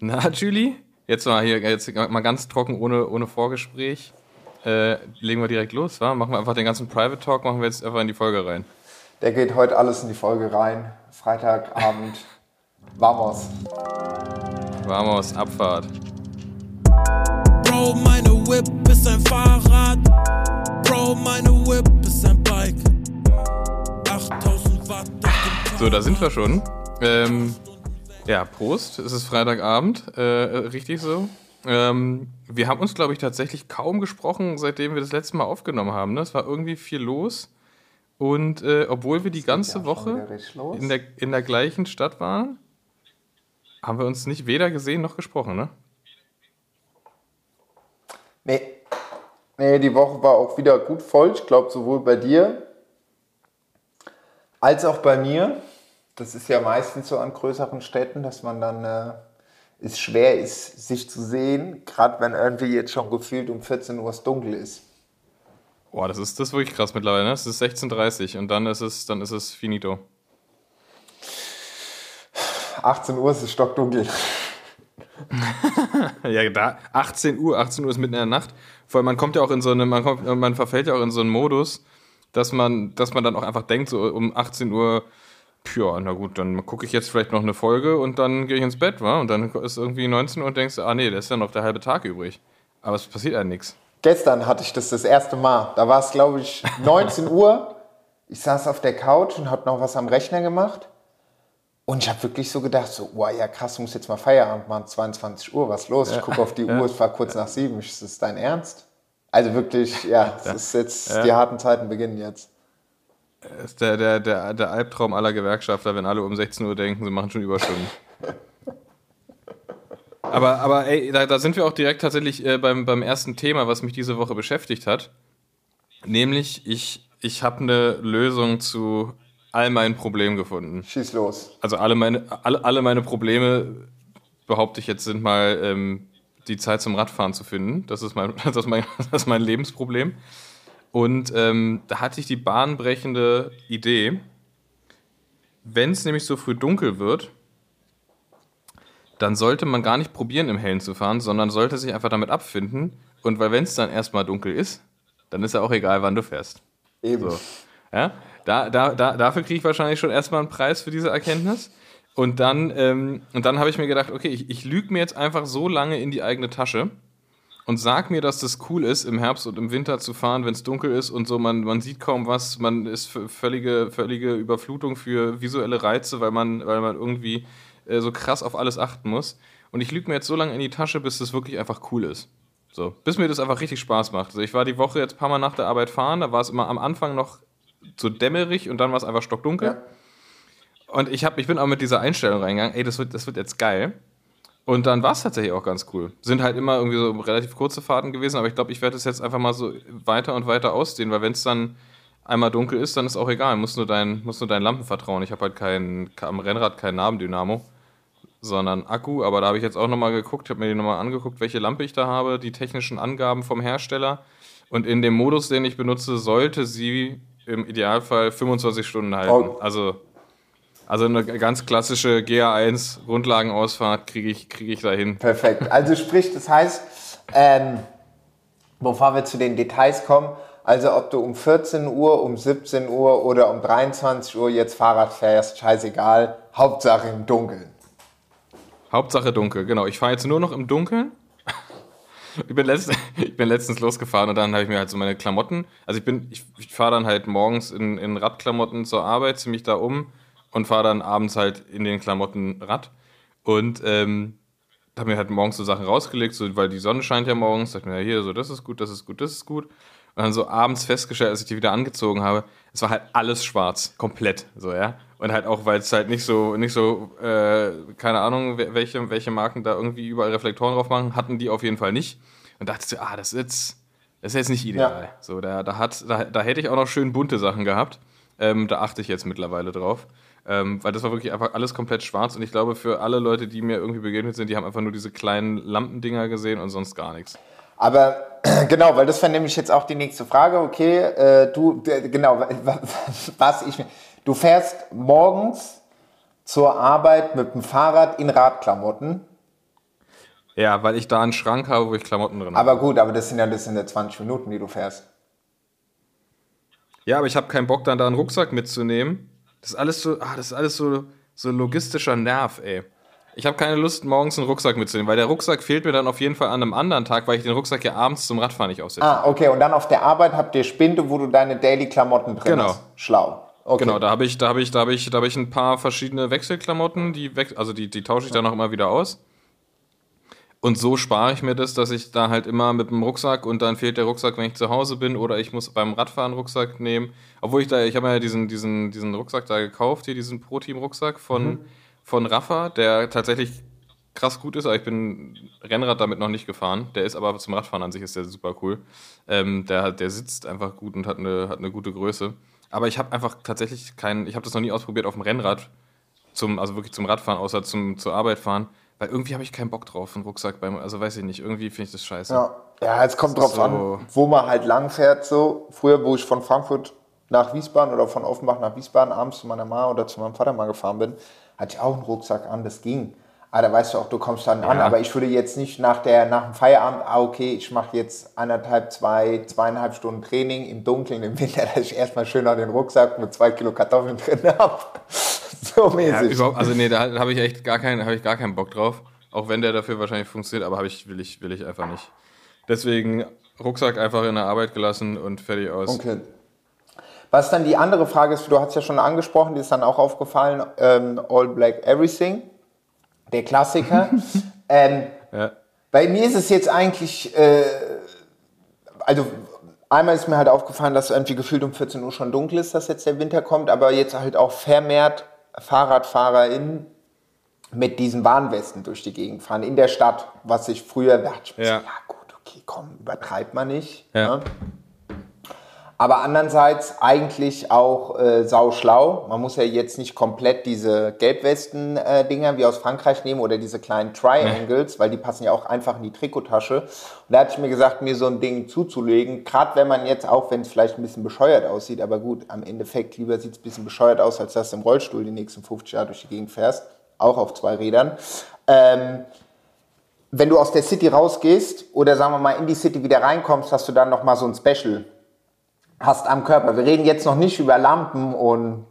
Na, Julie? Jetzt mal hier, jetzt mal ganz trocken, ohne, ohne Vorgespräch. Äh, legen wir direkt los, wa? Machen wir einfach den ganzen Private Talk, machen wir jetzt einfach in die Folge rein. Der geht heute alles in die Folge rein. Freitagabend. Vamos. Vamos, Abfahrt. Bro, meine Whip ist ein Fahrrad. Bro, meine Whip ist ein Bike. 8000 Watt. So, da sind wir schon. Ähm, ja, Prost. Es ist Freitagabend. Äh, richtig so. Ähm, wir haben uns, glaube ich, tatsächlich kaum gesprochen, seitdem wir das letzte Mal aufgenommen haben. Ne? Es war irgendwie viel los. Und äh, obwohl wir die ganze Woche in der, in der gleichen Stadt waren, haben wir uns nicht weder gesehen noch gesprochen, ne? Nee. Nee, die Woche war auch wieder gut voll. Ich glaube, sowohl bei dir als auch bei mir. Das ist ja meistens so an größeren Städten, dass man dann äh, es schwer ist, sich zu sehen, gerade wenn irgendwie jetzt schon gefühlt um 14 Uhr es dunkel ist. Boah, das ist, das ist wirklich krass mittlerweile, ne? Es ist 16.30 Uhr und dann ist es, dann ist es finito. 18 Uhr ist es stockdunkel. ja, da 18 Uhr, 18 Uhr ist mitten in der Nacht. Vor allem, man kommt ja auch in so eine, man, kommt, man verfällt ja auch in so einen Modus, dass man, dass man dann auch einfach denkt, so um 18 Uhr, ja, na gut, dann gucke ich jetzt vielleicht noch eine Folge und dann gehe ich ins Bett, wa? Und dann ist irgendwie 19 Uhr und denkst, ah nee, da ist ja noch der halbe Tag übrig. Aber es passiert ja nichts. Gestern hatte ich das das erste Mal. Da war es, glaube ich, 19 Uhr. Ich saß auf der Couch und habe noch was am Rechner gemacht. Und ich habe wirklich so gedacht, so, wow, ja krass, du musst jetzt mal Feierabend machen, 22 Uhr, was los? Ich gucke auf die ja. Uhr, es war kurz nach sieben. Ist das dein Ernst? Also wirklich, ja, das ist jetzt, ja. die harten Zeiten beginnen jetzt. Ist der, der, der, der Albtraum aller Gewerkschafter, wenn alle um 16 Uhr denken, sie machen schon Überstunden. aber, aber ey, da, da, sind wir auch direkt tatsächlich äh, beim, beim ersten Thema, was mich diese Woche beschäftigt hat. Nämlich, ich, ich habe eine Lösung zu all meinen Problemen gefunden. Schieß los. Also alle meine, alle, alle meine Probleme, behaupte ich jetzt, sind mal ähm, die Zeit zum Radfahren zu finden. Das ist mein, das ist mein, das ist mein Lebensproblem. Und ähm, da hatte ich die bahnbrechende Idee, wenn es nämlich so früh dunkel wird, dann sollte man gar nicht probieren, im Hellen zu fahren, sondern sollte sich einfach damit abfinden. Und weil wenn es dann erstmal dunkel ist, dann ist ja auch egal, wann du fährst. Eben. So. Ja? Da, da, da, dafür kriege ich wahrscheinlich schon erstmal einen Preis für diese Erkenntnis. Und dann, ähm, dann habe ich mir gedacht, okay, ich, ich lüge mir jetzt einfach so lange in die eigene Tasche und sag mir, dass das cool ist, im Herbst und im Winter zu fahren, wenn es dunkel ist und so, man, man sieht kaum was, man ist völlige, völlige Überflutung für visuelle Reize, weil man, weil man irgendwie äh, so krass auf alles achten muss. Und ich lüge mir jetzt so lange in die Tasche, bis das wirklich einfach cool ist. So, bis mir das einfach richtig Spaß macht. Also ich war die Woche jetzt ein paar Mal nach der Arbeit fahren, da war es immer am Anfang noch so dämmerig und dann war es einfach stockdunkel. Ja. Und ich, hab, ich bin auch mit dieser Einstellung reingegangen, ey, das wird, das wird jetzt geil. Und dann war es tatsächlich auch ganz cool. Sind halt immer irgendwie so relativ kurze Fahrten gewesen, aber ich glaube, ich werde es jetzt einfach mal so weiter und weiter ausdehnen, weil wenn es dann einmal dunkel ist, dann ist auch egal. Muss nur dein, muss nur deinen Lampen vertrauen. Ich habe halt kein, am Rennrad kein Nabendynamo, sondern Akku. Aber da habe ich jetzt auch nochmal geguckt, habe mir die nochmal angeguckt, welche Lampe ich da habe, die technischen Angaben vom Hersteller. Und in dem Modus, den ich benutze, sollte sie im Idealfall 25 Stunden halten. Oh. Also, also eine ganz klassische GA1 Grundlagenausfahrt kriege ich, krieg ich dahin. Perfekt. Also sprich, das heißt, ähm, bevor wir zu den Details kommen, also ob du um 14 Uhr, um 17 Uhr oder um 23 Uhr jetzt Fahrrad fährst, scheißegal, Hauptsache im Dunkeln. Hauptsache dunkel, genau. Ich fahre jetzt nur noch im Dunkeln ich, bin letzt, ich bin letztens losgefahren und dann habe ich mir halt so meine Klamotten, also ich bin, ich, ich fahre dann halt morgens in, in Radklamotten zur Arbeit, ziehe mich da um und fahre dann abends halt in den Klamotten Rad. Und ähm, habe mir halt morgens so Sachen rausgelegt, so, weil die Sonne scheint ja morgens. Dachte mir, ja, hier, so, das ist gut, das ist gut, das ist gut. Und dann so abends festgestellt, als ich die wieder angezogen habe, es war halt alles schwarz, komplett, so, ja. Und halt auch, weil es halt nicht so, nicht so, äh, keine Ahnung, welche, welche Marken da irgendwie überall Reflektoren drauf machen, hatten die auf jeden Fall nicht. Und dachte so, ah, das ist jetzt, das ist jetzt nicht ideal. Ja. So, da, da, hat, da, da hätte ich auch noch schön bunte Sachen gehabt. Ähm, da achte ich jetzt mittlerweile drauf. Ähm, weil das war wirklich einfach alles komplett schwarz und ich glaube, für alle Leute, die mir irgendwie begegnet sind, die haben einfach nur diese kleinen Lampendinger gesehen und sonst gar nichts. Aber genau, weil das wäre nämlich jetzt auch die nächste Frage. Okay, äh, du, genau, was ich mir Du fährst morgens zur Arbeit mit dem Fahrrad in Radklamotten. Ja, weil ich da einen Schrank habe, wo ich Klamotten drin habe. Aber gut, aber das sind ja, das sind ja 20 Minuten, die du fährst. Ja, aber ich habe keinen Bock, dann da einen Rucksack mitzunehmen. Das ist alles so, ah, das ist alles so, so logistischer Nerv, ey. Ich habe keine Lust, morgens einen Rucksack mitzunehmen, weil der Rucksack fehlt mir dann auf jeden Fall an einem anderen Tag, weil ich den Rucksack ja abends zum Radfahren nicht aufsetze. Ah, okay. Und dann auf der Arbeit habt ihr Spinde, wo du deine Daily-Klamotten drin Genau. hast. Schlau. Okay. Genau, da habe ich, da habe ich, da habe ich, da habe ich ein paar verschiedene Wechselklamotten, die also die, die tausche ich dann auch immer wieder aus. Und so spare ich mir das, dass ich da halt immer mit dem Rucksack und dann fehlt der Rucksack, wenn ich zu Hause bin oder ich muss beim Radfahren Rucksack nehmen. Obwohl ich da, ich habe ja diesen, diesen, diesen Rucksack da gekauft, hier diesen Pro-Team-Rucksack von, von Rafa, der tatsächlich krass gut ist, aber ich bin Rennrad damit noch nicht gefahren. Der ist aber zum Radfahren an sich ist der super cool. Ähm, der, der sitzt einfach gut und hat eine, hat eine gute Größe. Aber ich habe einfach tatsächlich keinen, ich habe das noch nie ausprobiert auf dem Rennrad, zum, also wirklich zum Radfahren, außer zum, zur Arbeit fahren, weil irgendwie habe ich keinen Bock drauf, einen Rucksack beim, also weiß ich nicht, irgendwie finde ich das scheiße. Ja, ja es kommt drauf ist an, so- wo man halt lang fährt. So. Früher, wo ich von Frankfurt nach Wiesbaden oder von Offenbach nach Wiesbaden abends zu meiner Mama oder zu meinem Vater mal gefahren bin, hatte ich auch einen Rucksack an, das ging. Aber da weißt du auch, du kommst dann an. Ja. Aber ich würde jetzt nicht nach, der, nach dem Feierabend, ah, okay, ich mache jetzt anderthalb, zwei, zweieinhalb Stunden Training im Dunkeln, im Winter, dass ich erstmal schön noch den Rucksack mit zwei Kilo Kartoffeln drin habe. so Ja, mäßig. überhaupt, also nee, da habe ich echt gar keinen, habe ich gar keinen Bock drauf. Auch wenn der dafür wahrscheinlich funktioniert, aber habe ich, will ich, will ich einfach nicht. Deswegen Rucksack einfach in der Arbeit gelassen und fertig aus. Okay. Was dann die andere Frage ist, du hast ja schon angesprochen, die ist dann auch aufgefallen, ähm, All Black Everything, der Klassiker. ähm, Ja. bei mir ist es jetzt eigentlich, äh, also einmal ist mir halt aufgefallen, dass irgendwie gefühlt um 14 Uhr schon dunkel ist, dass jetzt der Winter kommt, aber jetzt halt auch vermehrt FahrradfahrerInnen mit diesen Warnwesten durch die Gegend fahren in der Stadt, was ich früher dachte, Ja. ja gut, okay, komm, übertreibt man nicht. Ja. ne? Aber andererseits eigentlich auch äh, sauschlau. Man muss ja jetzt nicht komplett diese Gelbwesten-Dinger wie aus Frankreich nehmen oder diese kleinen Triangles, weil die passen ja auch einfach in die Trikottasche. Und da hatte ich mir gesagt, mir so ein Ding zuzulegen, gerade wenn man jetzt, auch wenn es vielleicht ein bisschen bescheuert aussieht, aber gut, am Endeffekt lieber sieht es ein bisschen bescheuert aus, als dass du im Rollstuhl die nächsten 50 Jahre durch die Gegend fährst, auch auf zwei Rädern. Ähm, wenn du aus der City rausgehst oder sagen wir mal in die City wieder reinkommst, hast du dann noch mal so ein Special hast am Körper. Wir reden jetzt noch nicht über Lampen und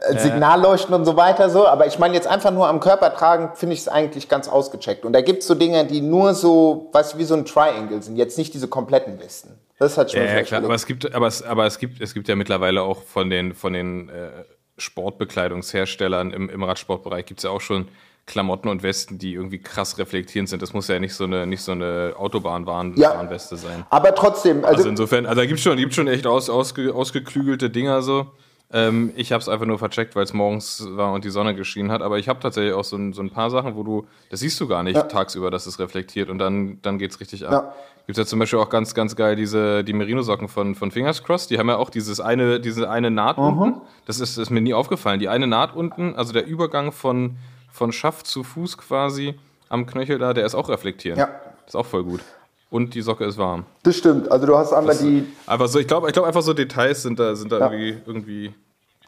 äh, Signalleuchten und so weiter so, aber ich meine jetzt einfach nur am Körper tragen, finde ich es eigentlich ganz ausgecheckt. Und da gibt es so Dinge, die nur so, weißt du, wie so ein Triangle sind, jetzt nicht diese kompletten Westen. Das hat schon Ja, ja, klar, aber es gibt, aber es, aber es gibt, es gibt ja mittlerweile auch von den, von den äh, Sportbekleidungsherstellern im, im Radsportbereich gibt es ja auch schon Klamotten und Westen, die irgendwie krass reflektierend sind. Das muss ja nicht so eine, nicht so eine Autobahnwarnweste Ja. sein. Aber trotzdem, also, Also insofern, also da gibt es schon, gibt's schon echt aus, ausge, ausgeklügelte Dinger so. Ähm, ich habe es einfach nur vercheckt, weil es morgens war und die Sonne geschienen hat. Aber ich habe tatsächlich auch so ein, so ein paar Sachen, wo du, das siehst du gar nicht tagsüber, dass es reflektiert und dann, dann geht es richtig ab. Ja. Gibt es ja zum Beispiel auch ganz, ganz geil diese, die Merino-Socken von, von Fingers Crossed. Die haben ja auch dieses eine, diese eine Naht Mhm. unten. Das ist, ist mir nie aufgefallen. Die eine Naht unten, also der Übergang von, von Schaft zu Fuß quasi am Knöchel da, der ist auch reflektierend. Ja. Ist auch voll gut. Und die Socke ist warm. das stimmt. Also du hast einmal Das- die, Einfach so, ich glaube ich glaub einfach so Details sind da, sind da Ja. irgendwie, irgendwie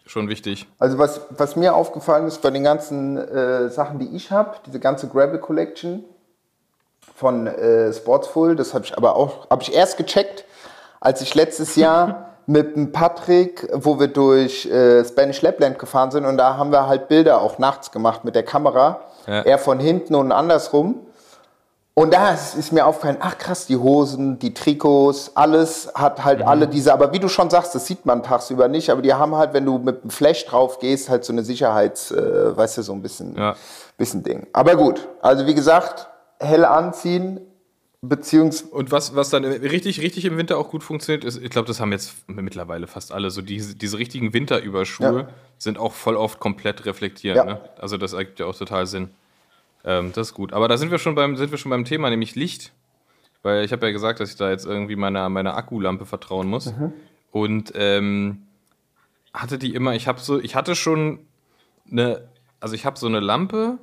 schon wichtig. Also was, was mir aufgefallen ist bei den ganzen äh, Sachen, die ich habe, diese ganze Gravel Collection von äh, Sportsful, das habe ich aber auch, habe ich erst gecheckt, als ich letztes Jahr mit dem Patrick, wo wir durch äh, Spanish Lapland gefahren sind und da haben wir halt Bilder auch nachts gemacht mit der Kamera, Ja. er von hinten und andersrum. Und da ist, mir aufgefallen, ach krass, die Hosen, die Trikots, alles hat halt Mhm. alle diese, aber wie du schon sagst, das sieht man tagsüber nicht, aber die haben halt, wenn du mit dem Flash drauf gehst, halt so eine Sicherheits, äh, weißt du, so ein bisschen, Ja. bisschen Ding. Aber gut, also wie gesagt, hell anziehen, beziehungsweise, Und was, was dann richtig, richtig im Winter auch gut funktioniert, ist, ich glaube, das haben jetzt mittlerweile fast alle, so diese, diese richtigen Winterüberschuhe Ja. sind auch voll oft komplett reflektierend. Ja. Ne? Also das ergibt ja auch total Sinn. Ähm, das ist gut. Aber da sind wir schon beim, sind wir schon beim Thema, nämlich Licht. Weil ich habe ja gesagt, dass ich da jetzt irgendwie meiner, meiner Akkulampe vertrauen muss. Mhm. Und ähm, hatte die immer, ich habe so, ich hatte schon eine, also ich habe so eine Lampe,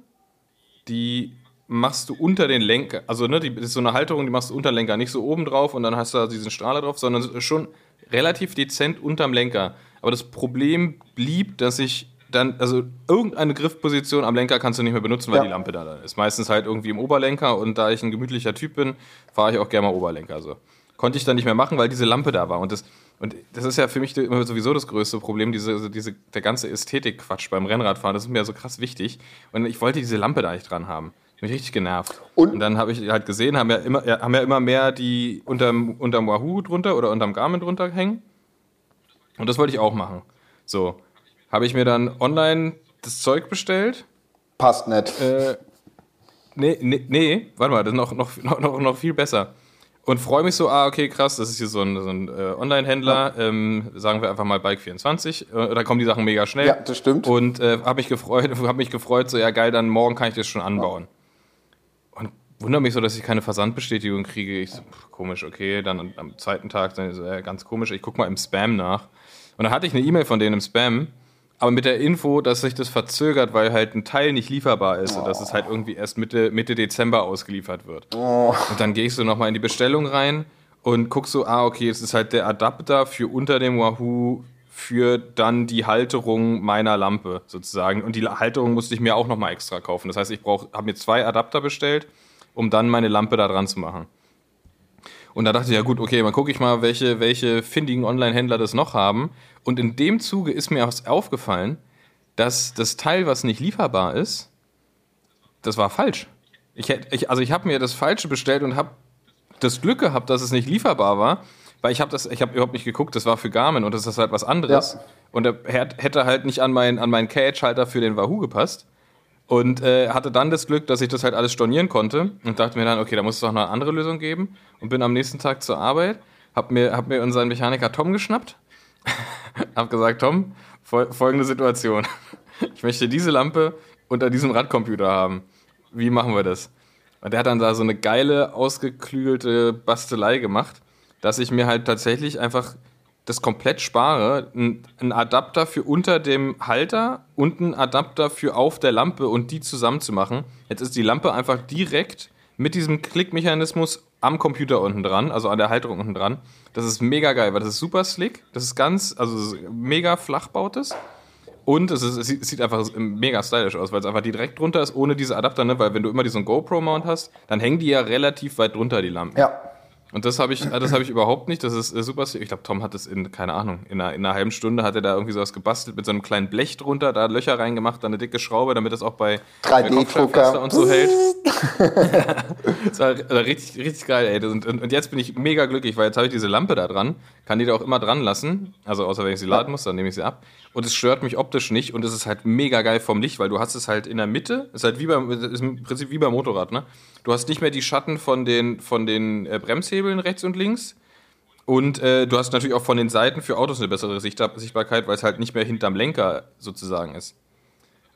die machst du unter den Lenker, also ne, die das ist so eine Halterung, die machst du unter den Lenker, nicht so oben drauf und dann hast du da diesen Strahler drauf, sondern schon relativ dezent unterm Lenker. Aber das Problem blieb, dass ich dann, also irgendeine Griffposition am Lenker kannst du nicht mehr benutzen, weil Ja. die Lampe da dann ist. Meistens halt irgendwie im Oberlenker und da ich ein gemütlicher Typ bin, fahre ich auch gerne mal Oberlenker. So. Konnte ich dann nicht mehr machen, weil diese Lampe da war. Und das, und das ist ja für mich sowieso das größte Problem, diese, diese, der ganze Ästhetik-Quatsch beim Rennradfahren. Das ist mir so krass wichtig. Und ich wollte diese Lampe da nicht dran haben. Bin ich richtig genervt. Und- Und, dann habe ich halt gesehen, haben ja immer, ja, haben ja immer mehr die unterm, unterm Wahoo drunter oder unterm Garmin drunter hängen. Und das wollte ich auch machen. So. Habe ich mir dann online das Zeug bestellt. Passt nicht. Äh, nee, nee, nee, warte mal, das ist noch, noch, noch, noch, viel besser. Und freue mich so, ah, okay, krass, das ist hier so ein, so ein äh, Online-Händler, ähm, sagen wir einfach mal Bike24. Äh, da kommen die Sachen mega schnell. Ja, das stimmt. Und äh, habe mich gefreut, habe mich gefreut, so ja geil, dann morgen kann ich das schon anbauen. Und wundere mich so, dass ich keine Versandbestätigung kriege. Ich so, pff, komisch, okay, dann am, am zweiten Tag, dann so, ja, ganz komisch, ich gucke mal im Spam nach. Und dann hatte ich eine E-Mail von denen im Spam, aber mit der Info, dass sich das verzögert, weil halt ein Teil nicht lieferbar ist und dass es halt irgendwie erst Mitte, Mitte Dezember ausgeliefert wird. Und dann gehe ich so nochmal in die Bestellung rein und guck so, ah, okay, es ist halt der Adapter für unter dem Wahoo für dann die Halterung meiner Lampe sozusagen. Und die Halterung musste ich mir auch nochmal extra kaufen. Das heißt, ich habe mir zwei Adapter bestellt, um dann meine Lampe da dran zu machen. Und da dachte ich, ja gut, okay, mal gucke ich mal, welche, welche findigen Online-Händler das noch haben. Und in dem Zuge ist mir auch aufgefallen, dass das Teil, was nicht lieferbar ist, das war falsch. Ich hätt, ich, also ich habe mir das Falsche bestellt und habe das Glück gehabt, dass es nicht lieferbar war, weil ich habe das, ich habe überhaupt nicht geguckt, das war für Garmin und das ist halt was anderes. Ja. Und er hätt- hätte halt nicht an meinen an meinen Cage-Halter für den Wahoo gepasst. Und äh, hatte dann das Glück, dass ich das halt alles stornieren konnte und dachte mir dann, okay, da muss es doch noch eine andere Lösung geben. Und bin am nächsten Tag zur Arbeit, hab mir, hab mir unseren Mechaniker Tom geschnappt, hab gesagt, Tom, fol folgende Situation. Ich möchte diese Lampe unter diesem Radcomputer haben. Wie machen wir das? Und der hat dann da so eine geile, ausgeklügelte Bastelei gemacht, dass ich mir halt tatsächlich einfach das komplett spare, ein, ein Adapter für unter dem Halter und ein Adapter für auf der Lampe und die zusammen zu machen. Jetzt ist die Lampe einfach direkt mit diesem Klickmechanismus am Computer unten dran, also an der Halterung unten dran. Das ist mega geil, weil das ist super slick, das ist ganz, also ist mega flachbautes. Und es, ist, es sieht einfach mega stylisch aus, weil es einfach direkt drunter ist, ohne diese Adapter, ne? Weil wenn du immer diesen GoPro-Mount hast, dann hängen die ja relativ weit drunter, die Lampen. Ja. Und das habe ich, äh, das habe ich überhaupt nicht. Das ist äh, super. Ich glaube, Tom hat das in, keine Ahnung, in einer, in einer halben Stunde hat er da irgendwie sowas gebastelt mit so einem kleinen Blech drunter, da Löcher reingemacht, dann eine dicke Schraube, damit das auch bei 3D-Drucker. bei Kopfsteinpflaster und so hält. das war äh, richtig, richtig geil, ey. Und, und, und jetzt bin ich mega glücklich, weil jetzt habe ich diese Lampe da dran, kann die da auch immer dran lassen. Also außer wenn ich sie laden muss, dann nehme ich sie ab. Und es stört mich optisch nicht und es ist halt mega geil vom Licht, weil du hast es halt in der Mitte, ist halt wie beim, ist im Prinzip wie beim Motorrad, ne? Du hast nicht mehr die Schatten von den, von den äh, Bremshebeln rechts und links. Und äh, du hast natürlich auch von den Seiten für Autos eine bessere Sicht Sichtbarkeit, weil es halt nicht mehr hinterm Lenker sozusagen ist.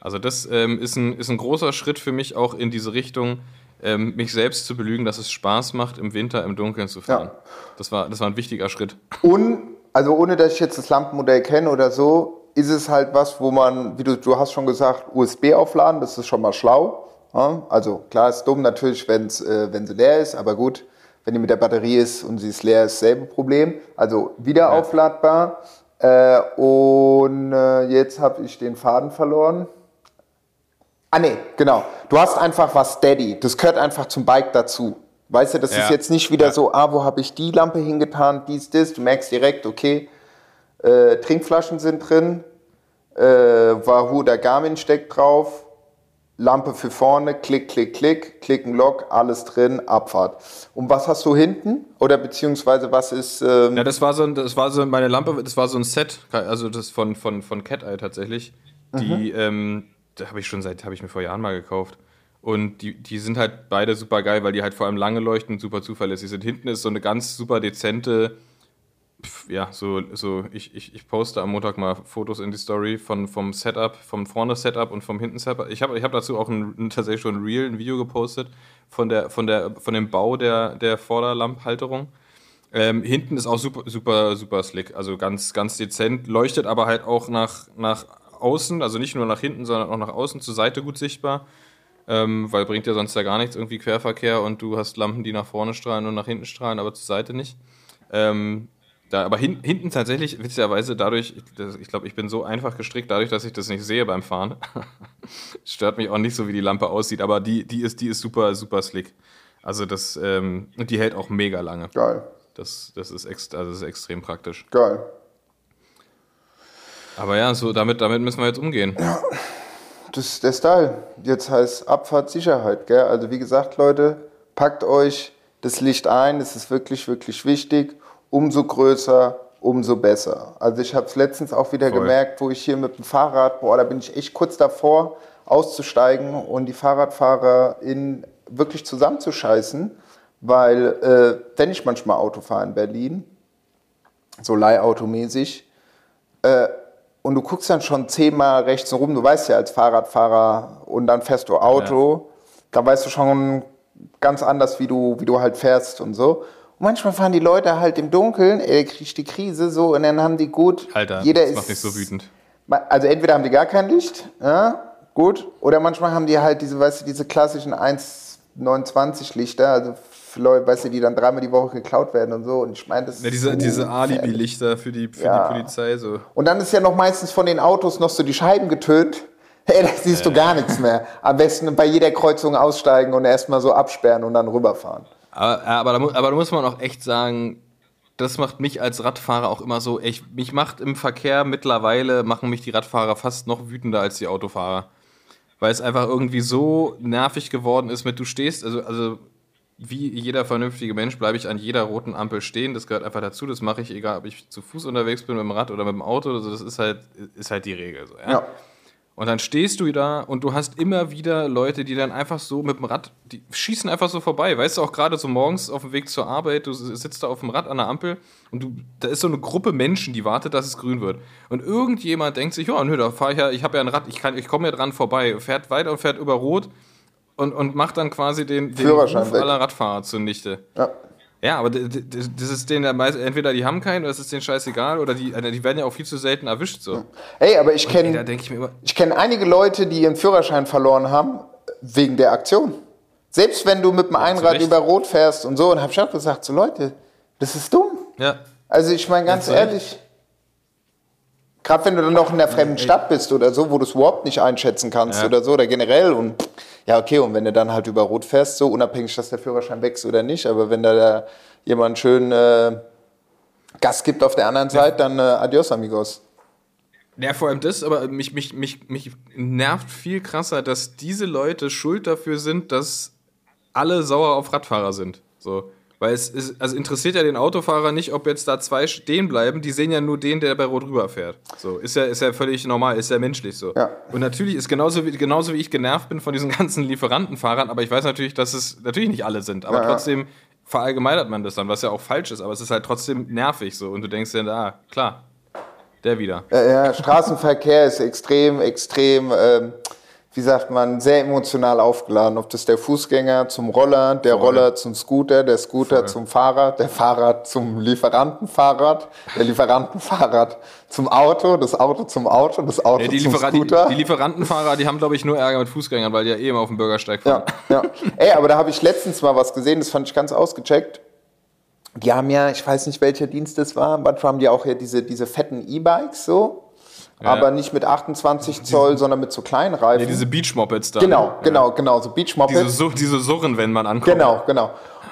Also das ähm, ist, ein, ist ein großer Schritt für mich auch in diese Richtung, ähm, mich selbst zu belügen, dass es Spaß macht, im Winter im Dunkeln zu fahren. Ja. Das, war, das war ein wichtiger Schritt. Und, also ohne dass ich jetzt das Lampenmodell kenne oder so, ist es halt was, wo man, wie du, du hast schon gesagt, USB aufladen, das ist schon mal schlau. Ja? Also klar ist dumm natürlich, wenn's, äh, wenn sie leer ist, aber gut, wenn die mit der Batterie ist und sie ist leer, ist dasselbe Problem. Also wieder aufladbar. Äh, und äh, jetzt habe ich den Faden verloren. Ah nee, genau. Du hast einfach was Steady. Das gehört einfach zum Bike dazu. Weißt du, das Ja. ist jetzt nicht wieder Ja. so, ah, wo habe ich die Lampe hingetan, dies, das. Du merkst direkt, okay, äh, Trinkflaschen sind drin, äh, Wahoo der Garmin steckt drauf, Lampe für vorne, klick, klick, klick, klicken Lock, alles drin, Abfahrt. Und was hast du hinten? Oder beziehungsweise was ist, ähm, Ja, das war so, ein, das war so meine Lampe, das war so ein Set, also das von, von, von Cat Eye tatsächlich. Die, ähm, da habe ich schon seit, habe ich mir vor Jahren mal gekauft. Und die, die sind halt beide super geil, weil die halt vor allem lange leuchten und super zuverlässig sind. Hinten ist so eine ganz super dezente, ja, so, so ich, ich, ich poste am Montag mal Fotos in die Story von, vom Setup, vom vorne Setup und vom hinten Setup. Ich habe ich hab dazu auch ein, tatsächlich schon ein Reel, ein Video gepostet von, der, von, der, von dem Bau der, der Vorderlamphalterung. Ähm, hinten ist auch super, super, super slick, also ganz, ganz dezent, leuchtet aber halt auch nach, nach außen, also nicht nur nach hinten, sondern auch nach außen zur Seite gut sichtbar, ähm, weil bringt ja sonst ja gar nichts, irgendwie Querverkehr und du hast Lampen, die nach vorne strahlen und nach hinten strahlen, aber zur Seite nicht. Ähm, Da, aber hin, hinten tatsächlich, witzigerweise, dadurch, ich, glaube, ich bin so einfach gestrickt, dadurch, dass ich das nicht sehe beim Fahren. Stört mich auch nicht so, wie die Lampe aussieht, aber die, die, ist, die ist super, super slick. Also das, ähm, und die hält auch mega lange. Geil, Das, das, ist, ex, also das ist extrem praktisch. geil. Aber ja, so damit, damit müssen wir jetzt umgehen. Das ist der Style. Jetzt heißt Abfahrtssicherheit, gell? Also wie gesagt, Leute, packt euch das Licht ein. Das ist wirklich, wirklich wichtig. Umso größer, umso besser. Also ich habe es letztens auch wieder Voll. gemerkt, wo ich hier mit dem Fahrrad, boah, da bin ich echt kurz davor, auszusteigen und die Fahrradfahrer in wirklich zusammenzuscheißen, weil äh, wenn ich manchmal Auto fahre in Berlin, so leihautomäßig, und du guckst dann schon zehnmal rechts rum, du weißt ja als Fahrradfahrer und dann fährst du Auto, da weißt du schon ganz anders, wie du, wie du halt fährst und so. Und manchmal fahren die Leute halt im Dunkeln, ey, da krieg ich die Krise so und dann haben die gut, Alter, jeder das ist, macht mich so wütend. also entweder haben die gar kein Licht, ja, gut, oder manchmal haben die halt diese, weißt du, diese klassischen 1,29 Lichter, also für Leute, weißt du, die dann dreimal die Woche geklaut werden und so. Und ich meine, das Ja, ist diese, so diese. Alibi-Lichter für, die, für Ja. die Polizei. So. Und dann ist ja noch meistens von den Autos noch so die Scheiben getönt. Hey, da siehst du gar nichts mehr. Am besten bei jeder Kreuzung aussteigen und erstmal so absperren und dann rüberfahren. Aber, aber, da, aber da muss man auch echt sagen, das macht mich als Radfahrer auch immer so, echt, mich macht im Verkehr mittlerweile, machen mich die Radfahrer fast noch wütender als die Autofahrer. Weil es einfach irgendwie so nervig geworden ist mit, du stehst, also, also wie jeder vernünftige Mensch bleibe ich an jeder roten Ampel stehen. Das gehört einfach dazu. Das mache ich, egal ob ich zu Fuß unterwegs bin, mit dem Rad oder mit dem Auto. Also das ist halt, ist halt die Regel. So, ja? Ja. Und dann stehst du da und du hast immer wieder Leute, die dann einfach so mit dem Rad, die schießen einfach so vorbei. Weißt du, auch gerade so morgens auf dem Weg zur Arbeit, du sitzt da auf dem Rad an der Ampel und du, da ist so eine Gruppe Menschen, die wartet, dass es grün wird. Und irgendjemand denkt sich, ja, nö, da fahre ich ja, ich habe ja ein Rad, ich, kann, ich komme ja dran vorbei, fährt weiter und fährt über Rot und, und macht dann quasi den, den Führerschein Ruf weg. aller Radfahrer zunichte. Ja. Ja, aber das ist denen entweder die haben keinen oder es ist denen scheißegal oder die, die werden ja auch viel zu selten erwischt. So. Ey, aber ich kenne ich ich kenn einige Leute, die ihren Führerschein verloren haben, wegen der Aktion. Selbst wenn du mit dem Einrad über Rot fährst und so, und hab ich auch gesagt, so Leute, das ist dumm. ja. Also ich meine ganz Ja, ehrlich, gerade wenn du dann noch in der fremden Stadt bist oder so, wo du es überhaupt nicht einschätzen kannst Ja. oder so, oder generell und ja, okay, und wenn du dann halt über Rot fährst, so unabhängig, dass der Führerschein wächst oder nicht, aber wenn da, da jemand schön äh, Gas gibt auf der anderen Seite, dann äh, adios amigos. Ja, vor allem das, aber mich, mich, mich, mich nervt viel krasser, dass diese Leute schuld dafür sind, dass alle sauer auf Radfahrer sind. So. Weil es ist, also interessiert ja den Autofahrer nicht, ob jetzt da zwei stehen bleiben, die sehen ja nur den, der bei Rot rüberfährt. So, ist ja, ist ja völlig normal, ist ja menschlich so. Ja. Und natürlich ist genauso wie, genauso wie ich genervt bin von diesen ganzen Lieferantenfahrern, aber ich weiß natürlich, dass es natürlich nicht alle sind, aber Ja, trotzdem verallgemeinert man das dann, was ja auch falsch ist, aber es ist halt trotzdem nervig so und du denkst dir, ah, klar, der wieder. Ja, ja, Straßenverkehr ist extrem, extrem, ähm, wie sagt man, sehr emotional aufgeladen. Ob das der Fußgänger zum Roller, der Voll. Roller zum Scooter, der Scooter Voll. zum Fahrrad, der Fahrrad zum Lieferantenfahrrad, der Lieferantenfahrrad zum Auto, das Auto zum Auto, das Auto die, zum Lieferan die, Scooter. die Lieferantenfahrer, die haben, glaube ich, nur Ärger mit Fußgängern, weil die ja eh immer auf dem Bürgersteig fahren. Ja, ja. Ey, aber da habe ich letztens mal was gesehen, das fand ich ganz ausgecheckt. Die haben ja, ich weiß nicht, welcher Dienst das war, manchmal haben die auch ja diese, diese fetten E-Bikes so, Ja. aber nicht mit 28 Zoll, sondern mit so kleinen Reifen. Ja, diese Beach-Mopeds da. genau, genau, genau, so Diese, Beach-Mopeds. Su diese Surren, wenn man ankommt. Genau, genau.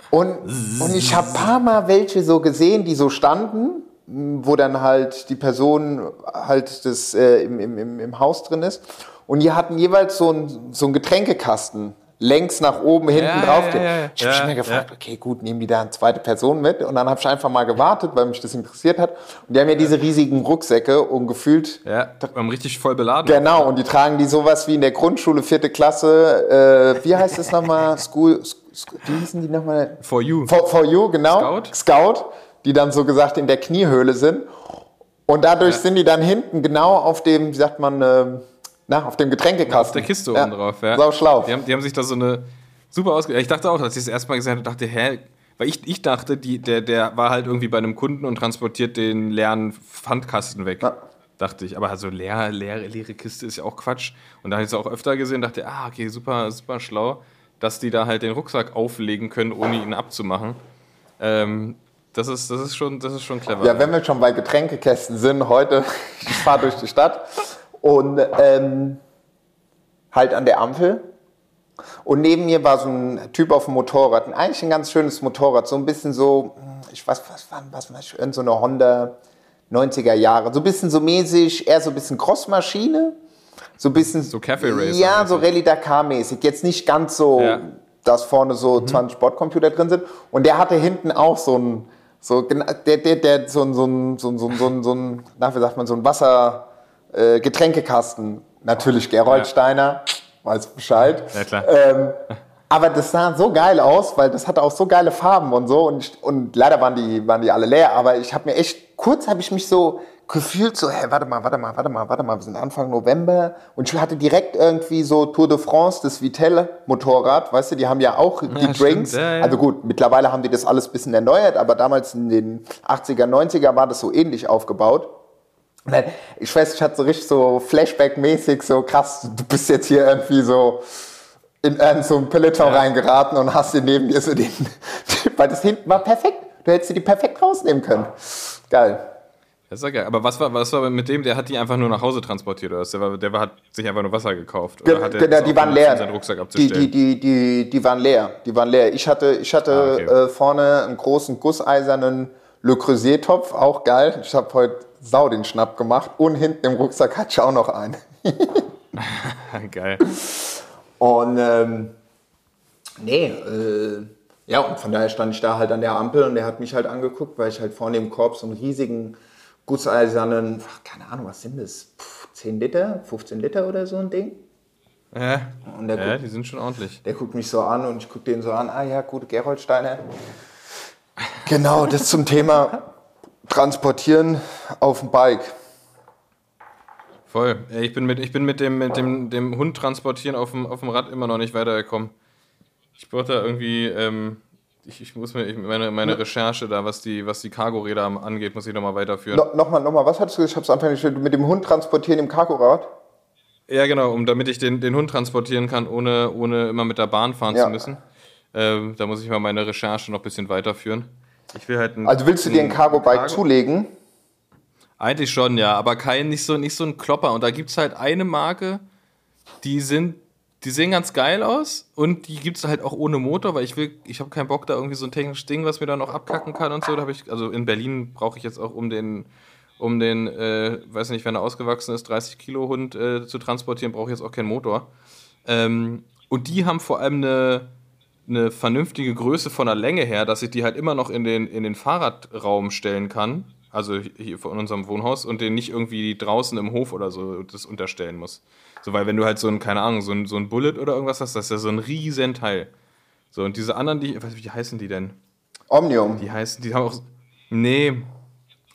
Und, und ich habe paar Mal welche so gesehen, die so standen, wo dann halt die Person halt das, äh, im, im, im, im Haus drin ist. Und die hatten jeweils so einen so einen Getränkekasten. Längs nach oben, hinten Ja, drauf. ja, ja, ja. Ich habe mich mir gefragt, okay, gut, nehmen die da eine zweite Person mit? Und dann habe ich einfach mal gewartet, weil mich das interessiert hat. Und die haben ja diese riesigen Rucksäcke und gefühlt Ja, haben richtig voll beladen. Genau, und die tragen die sowas wie in der Grundschule, vierte Klasse, äh, wie heißt es nochmal? School, Sk- wie hießen die nochmal? For you. For, for You, genau. Scout? Scout, die dann so gesagt in der Kniehöhle sind. Und dadurch sind die dann hinten genau auf dem, wie sagt man, ähm, na, auf dem Getränkekasten. Auf der Kiste oben drauf. Ja. Sau schlau. Die haben, die haben sich da so eine super ausge... Ich dachte auch, als ich das erste Mal gesehen habe, dachte, hä? Weil ich, ich dachte, die, der, der war halt irgendwie bei einem Kunden und transportiert den leeren Pfandkasten weg. Ja. Dachte ich. Aber also leer, leere, leere Kiste ist ja auch Quatsch. Und da habe ich es auch öfter gesehen, dachte, ah, okay, super, super schlau, dass die da halt den Rucksack auflegen können, ohne ihn abzumachen. Ähm, Das ist, das ist, schon, das ist schon clever. Ja, wenn wir schon bei Getränkekästen sind, heute, ich fahre durch die Stadt und ähm, halt an der Ampel. Und neben mir war so ein Typ auf dem Motorrad, eigentlich ein ganz schönes Motorrad, so ein bisschen so, ich weiß, was war, was war irgend so eine Honda 90er Jahre, so ein bisschen so mäßig, eher so ein bisschen Crossmaschine, so ein bisschen. So Cafe Racer Ja, so. Rallye Dakar mäßig, jetzt nicht ganz so, Ja. dass vorne so 20 Bordcomputer drin sind. Und der hatte hinten auch so ein, so, der, der, der, so ein, so ein, so ein, so ein, so ein, so ein na, wie sagt man, so ein Wasser, äh, Getränkekasten. Natürlich Gerold Ja. Steiner, weiß Bescheid. Ja, klar. Ähm, aber das sah so geil aus, weil das hatte auch so geile Farben und so. Und, ich, und leider waren die, waren die alle leer. Aber ich habe mir echt, kurz habe ich mich so gefühlt, so, hey, warte mal, warte mal, warte mal, warte mal, wir sind Anfang November. Und ich hatte direkt irgendwie so Tour de France, das Vitelle-Motorrad, weißt du, die haben ja auch die stimmt, Drinks. ja, ja. Also gut, mittlerweile haben die das alles ein bisschen erneuert, aber damals in den 80er, 90er war das so ähnlich aufgebaut. Und dann, Ich weiß, ich hatte so richtig so Flashback-mäßig, so krass, du bist jetzt hier irgendwie so in irgend so ein Peloton reingeraten und hast dir neben dir so den, weil das hinten war perfekt. Du hättest die perfekt rausnehmen können. Geil. Das ist ja geil. Aber was war, was war mit dem? Der hat die einfach nur nach Hause transportiert oder was? Der, war, der war, hat sich einfach nur Wasser gekauft. Oder hat er Genau, die waren leer. seinen Rucksack Die, abzustellen? die, die, die, die waren leer. Die waren leer. Ich hatte, ich hatte Ah, okay. äh, vorne einen großen gusseisernen Le Creuset-Topf, auch geil. Ich habe heute sau den Schnapp gemacht. Und hinten im Rucksack hatte ich auch noch einen. geil. Und ähm, nee, äh, ja, und von daher stand ich da halt an der Ampel und der hat mich halt angeguckt, weil ich halt vorne im Korb so einen riesigen gusseisernen, keine Ahnung, was sind das? Puh, 10 Liter, 15 Liter oder so ein Ding. Ja, Und der, ja guckt, die sind schon ordentlich. der guckt mich so an und ich gucke den so an, ah ja, gute Geroldsteine. Genau, das zum Thema Transportieren auf dem Bike. Voll. Ich bin mit, ich bin mit, dem, mit dem, dem Hund transportieren auf dem, auf dem Rad immer noch nicht weitergekommen. Ich brauche da irgendwie, ähm, ich, ich muss mir, ich, meine, meine Recherche da, was die, was die Cargo-Räder angeht, muss ich nochmal weiterführen. No, Nochmal, nochmal, was hattest du? Ich hab's am Anfang nicht mit dem Hund transportieren im Cargorad? Ja, genau, um damit ich den, den Hund transportieren kann, ohne, ohne immer mit der Bahn fahren Ja. zu müssen. Ähm, da muss ich mal meine Recherche noch ein bisschen weiterführen. Ich will halt ein, Also willst du dir ein Cargo-Bike zulegen? Eigentlich schon, ja, aber kein, nicht so, nicht so ein Klopper. Und da gibt es halt eine Marke, die sind, die sehen ganz geil aus und die gibt es halt auch ohne Motor, weil ich will, ich habe keinen Bock da irgendwie so ein technisches Ding, was mir dann noch abkacken kann und so. Da habe ich, also in Berlin brauche ich jetzt auch um den, um den, äh, weiß nicht, wenn er ausgewachsen ist, 30 Kilo Hund äh, zu transportieren, brauche ich jetzt auch keinen Motor. Ähm, und die haben vor allem eine, eine vernünftige Größe von der Länge her, dass ich die halt immer noch in den, in den Fahrradraum stellen kann. Also hier von unserem Wohnhaus und den nicht irgendwie draußen im Hof oder so das unterstellen muss. So, weil wenn du halt so ein, keine Ahnung, so ein, so ein Bullet oder irgendwas hast, das ist ja so ein riesen Teil. So, und diese anderen, die, was, wie heißen die denn? Omnium. Die heißen, die haben auch, nee,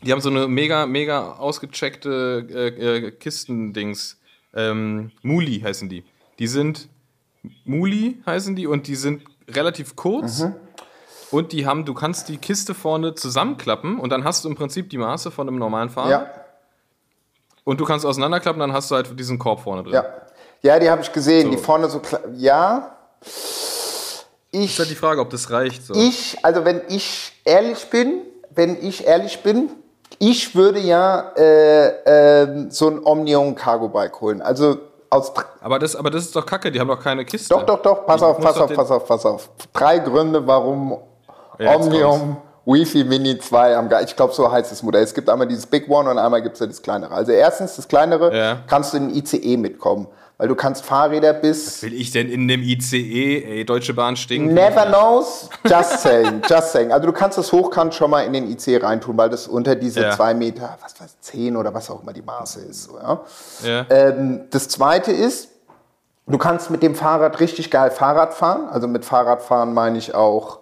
die haben so eine mega, mega ausgecheckte äh, äh, Kistendings. Ähm, Muli heißen die. Die sind, Muli heißen die und die sind relativ kurz. Und die haben, du kannst die Kiste vorne zusammenklappen und dann hast du im Prinzip die Maße von einem normalen Fahrrad. Ja, Und du kannst auseinanderklappen, dann hast du halt diesen Korb vorne drin. ja. Ja, die habe ich gesehen. So. Die vorne so. Ja. Ist halt die Ich, Frage, ob das reicht. So. ich, also wenn ich ehrlich bin, wenn ich ehrlich bin, ich würde ja äh, ähm, so ein Omnium Cargo Bike holen. Also aus aber, das, aber das ist doch kacke, die haben doch keine Kiste. Doch, doch, doch, pass Ich auf, pass auf, pass auf, pass auf. Drei Gründe, warum Ja, Omnium Wi-Fi Mini 2 am Ich glaube, so heißt das Modell. Es gibt einmal dieses Big One und einmal gibt es ja das kleinere. Also erstens, das kleinere, Ja. kannst du in den ICE mitkommen. Weil du kannst Fahrräder bis... Will ich denn in dem ICE, ey, Deutsche Bahn stinkt? Never knows, just saying, just saying. Also du kannst das hochkant schon mal in den ICE reintun, weil das unter diese Ja. zwei Meter, was weiß, zehn oder was auch immer die Maße ist. Ja. Ja. Ähm, das zweite ist, du kannst mit dem Fahrrad richtig geil Fahrrad fahren. Also mit Fahrradfahren meine ich auch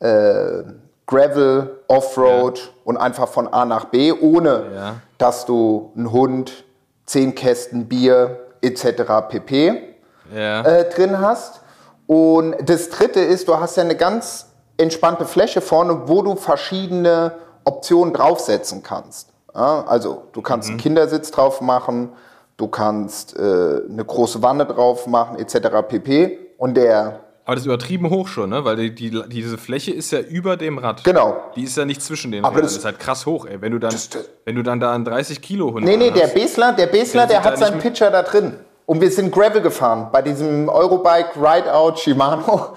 äh, Gravel, Offroad und einfach von A nach B, ohne Ja. dass du einen Hund, zehn Kästen Bier etc. pp. ja. Äh, drin hast. Und das dritte ist, du hast ja eine ganz entspannte Fläche vorne, wo du verschiedene Optionen draufsetzen kannst. Ja, also du kannst einen Kindersitz drauf machen, du kannst äh, eine große Wanne drauf machen, etc. pp. Und der Aber das ist übertrieben hoch schon, ne? Weil die, die, diese Fläche ist ja über dem Rad. Genau. Die ist ja nicht zwischen den Aber Rädern. das- Das ist halt krass hoch, ey. Wenn du dann, Das- das- wenn du dann da einen 30 Kilo Hund Nee, nee, der. Besler, der Besler, Der hat seinen Pitcher da drin. Und wir sind Gravel gefahren bei diesem Eurobike Rideout Shimano.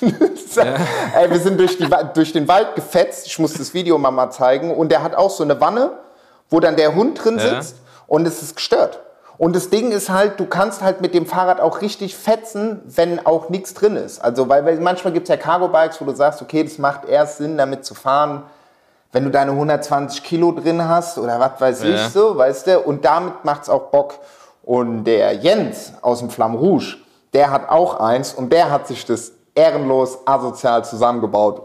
Ey, wir sind durch, die, durch den Wald gefetzt. Ich muss das Video mal, mal zeigen. Und der hat auch so eine Wanne, wo dann der Hund drin Ja. sitzt. Und es ist gestört. Und das Ding ist halt, du kannst halt mit dem Fahrrad auch richtig fetzen, wenn auch nichts drin ist. Also, weil, weil manchmal gibt es ja Cargo-Bikes, wo du sagst, okay, das macht erst Sinn, damit zu fahren, wenn du deine 120 Kilo drin hast oder was weiß Ja. ich so, weißt du? Und damit macht's auch Bock. Und der Jens aus dem Flamme Rouge, der hat auch eins und der hat sich das ehrenlos asozial zusammengebaut.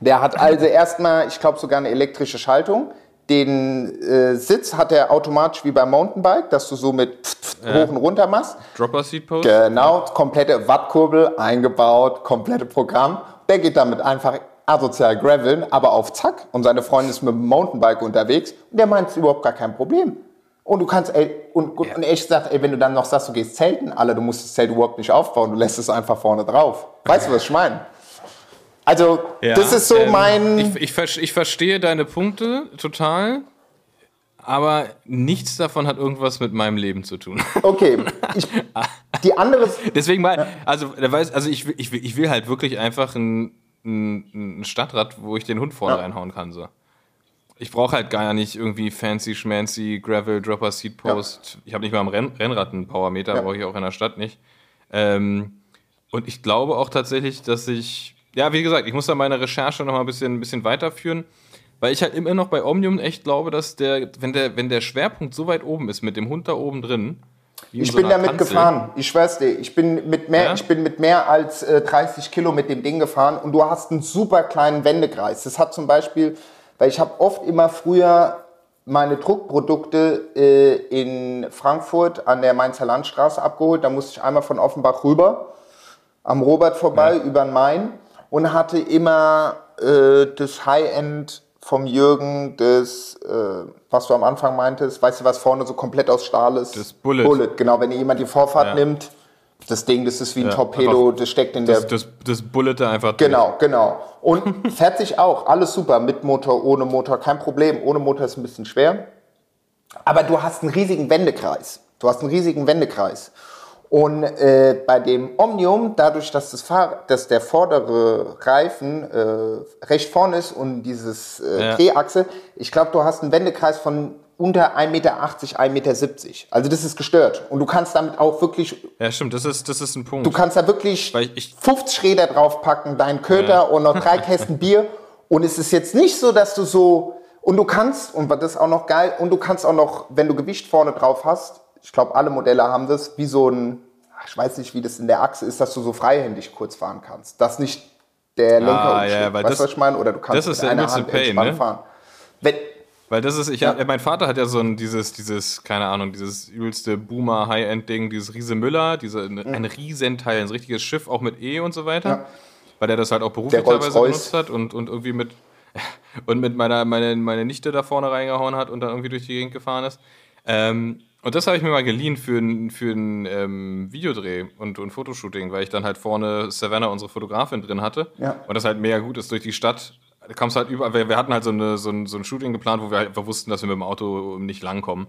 Der hat also erstmal, ich glaube sogar eine elektrische Schaltung. Den äh, Sitz hat er automatisch wie beim Mountainbike, dass du so mit pft, pft, hoch und runter machst. Dropper Seat Post. Genau, komplette Wattkurbel eingebaut, komplette Programm. Der geht damit einfach asozial graveln, aber auf Zack. Und seine Freundin ist mit dem Mountainbike unterwegs und der meint es überhaupt gar kein Problem. Und du kannst, ey, und, und, und echt sagt, ey, wenn du dann noch sagst, du gehst zelten, Alter, du musst das Zelt überhaupt nicht aufbauen, du lässt es einfach vorne drauf. Weißt du, was ich meine? Also, Ja, das ist so ähm, mein. Ich, ich, ich verstehe deine Punkte total, aber nichts davon hat irgendwas mit meinem Leben zu tun. okay, ich, die andere. Deswegen mal, also, also ich, will- ich, ich will halt wirklich einfach ein, ein, ein Stadtrad, wo ich den Hund vorne Ja. reinhauen kann. So. Ich brauche halt gar nicht irgendwie fancy, schmancy, Gravel, Dropper, Seat Post. Ich habe nicht mal am Renn, Rennrad einen Powermeter, Ja. brauche ich auch in der Stadt nicht. Ähm, und ich glaube auch tatsächlich, dass ich, ja, wie gesagt, ich muss da meine Recherche noch mal ein bisschen, ein bisschen weiterführen, weil ich halt immer noch bei Omnium echt glaube, dass der, wenn der, wenn der Schwerpunkt so weit oben ist, mit dem Hund da oben drin, Ich so bin damit Kanzel, gefahren. Ich schwör's dir. Ich bin mit mehr, Ja? ich bin mit mehr als äh, 30 Kilo mit dem Ding gefahren und du hast einen super kleinen Wendekreis. Das hat zum Beispiel, weil ich habe oft immer früher meine Druckprodukte äh, in Frankfurt an der Mainzer Landstraße abgeholt. Da musste ich einmal von Offenbach rüber, am Robert vorbei, über den Main und hatte immer äh, das High-End vom Jürgen, das, äh, was du am Anfang meintest, weißt du, was vorne so komplett aus Stahl ist? Das Bullet. Bullet, genau. Wenn jemand die Vorfahrt Ja. nimmt, das Ding, das ist wie ein Ja, Torpedo, das steckt in Das, der... das, das bullete einfach durch. Genau, genau. Und fährt sich auch, alles super, mit Motor, ohne Motor, kein Problem. Ohne Motor ist ein bisschen schwer. Aber du hast einen riesigen Wendekreis. Du hast einen riesigen Wendekreis. Und äh, bei dem Omnium, dadurch, dass, das Fahr dass der vordere Reifen äh, recht vorne ist und dieses äh, Ja. Drehachse, ich glaube, du hast einen Wendekreis von unter 1,80 Meter, 1,70 Meter. Also das ist gestört. Und du kannst damit auch wirklich Ja, stimmt, das ist, das ist ein Punkt. Du kannst da wirklich Weil ich- 50 Räder draufpacken, deinen Köter und noch drei Kästen Bier. Und es ist jetzt nicht so, dass du so. Und du kannst, und das ist auch noch geil, und du kannst auch noch, wenn du Gewicht vorne drauf hast, ich glaube, alle Modelle haben das, wie so ein, ich weiß nicht, wie das in der Achse ist, dass du so freihändig kurz fahren kannst. Dass nicht der Lenker Ah, ja, weil weißt das- du, was ich meine? Oder du kannst das ist mit einer Hand Pain, ne? fahren. Wenn, Weil das ist, ich Ja. hab, mein Vater hat ja so ein, dieses, dieses, keine Ahnung, dieses übelste Boomer High-End-Ding, dieses Riese Müller, diese, ein Riesenteil, ein richtiges Schiff, auch mit E und so weiter. Ja. Weil der das halt auch beruflich teilweise benutzt hat und, und irgendwie mit, und mit meiner, meine, meine Nichte da vorne reingehauen hat und dann irgendwie durch die Gegend gefahren ist. Ähm, und das habe ich mir mal geliehen für ein, für ein ähm, Videodreh und, und Fotoshooting, weil ich dann halt vorne Savannah, unsere Fotografin, drin hatte. Ja. Und das halt mega gut ist durch die Stadt. Da kommst halt überall. Wir, wir hatten halt so, eine, so, ein, so ein Shooting geplant, wo wir halt einfach wussten, dass wir mit dem Auto nicht langkommen.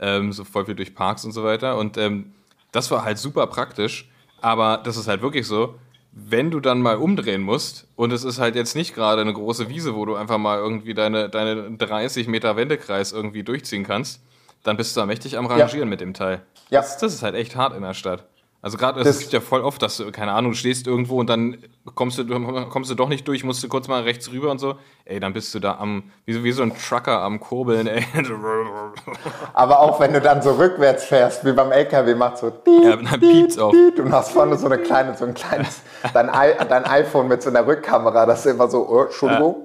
Ähm, so voll viel durch Parks und so weiter. Und ähm, das war halt super praktisch. Aber das ist halt wirklich so, wenn du dann mal umdrehen musst und es ist halt jetzt nicht gerade eine große Wiese, wo du einfach mal irgendwie deine, deine 30 Meter Wendekreis irgendwie durchziehen kannst, dann bist du da mächtig am Rangieren mit dem Teil. Ja. Das, das ist halt echt hart in der Stadt. Also gerade, es gibt ja voll oft, dass du, keine Ahnung, du stehst irgendwo und dann kommst du, kommst du doch nicht durch, musst du kurz mal rechts rüber und so. Ey, dann bist du da am, wie, so- wie so ein Trucker am Kurbeln, ey. aber auch wenn du dann so rückwärts fährst, wie beim LKW, macht so. Ja, dann piept's auf. Du hast vorne so eine kleine, so ein kleines, dein, I, dein iPhone mit so einer Rückkamera, das ist immer so, oh, Entschuldigung.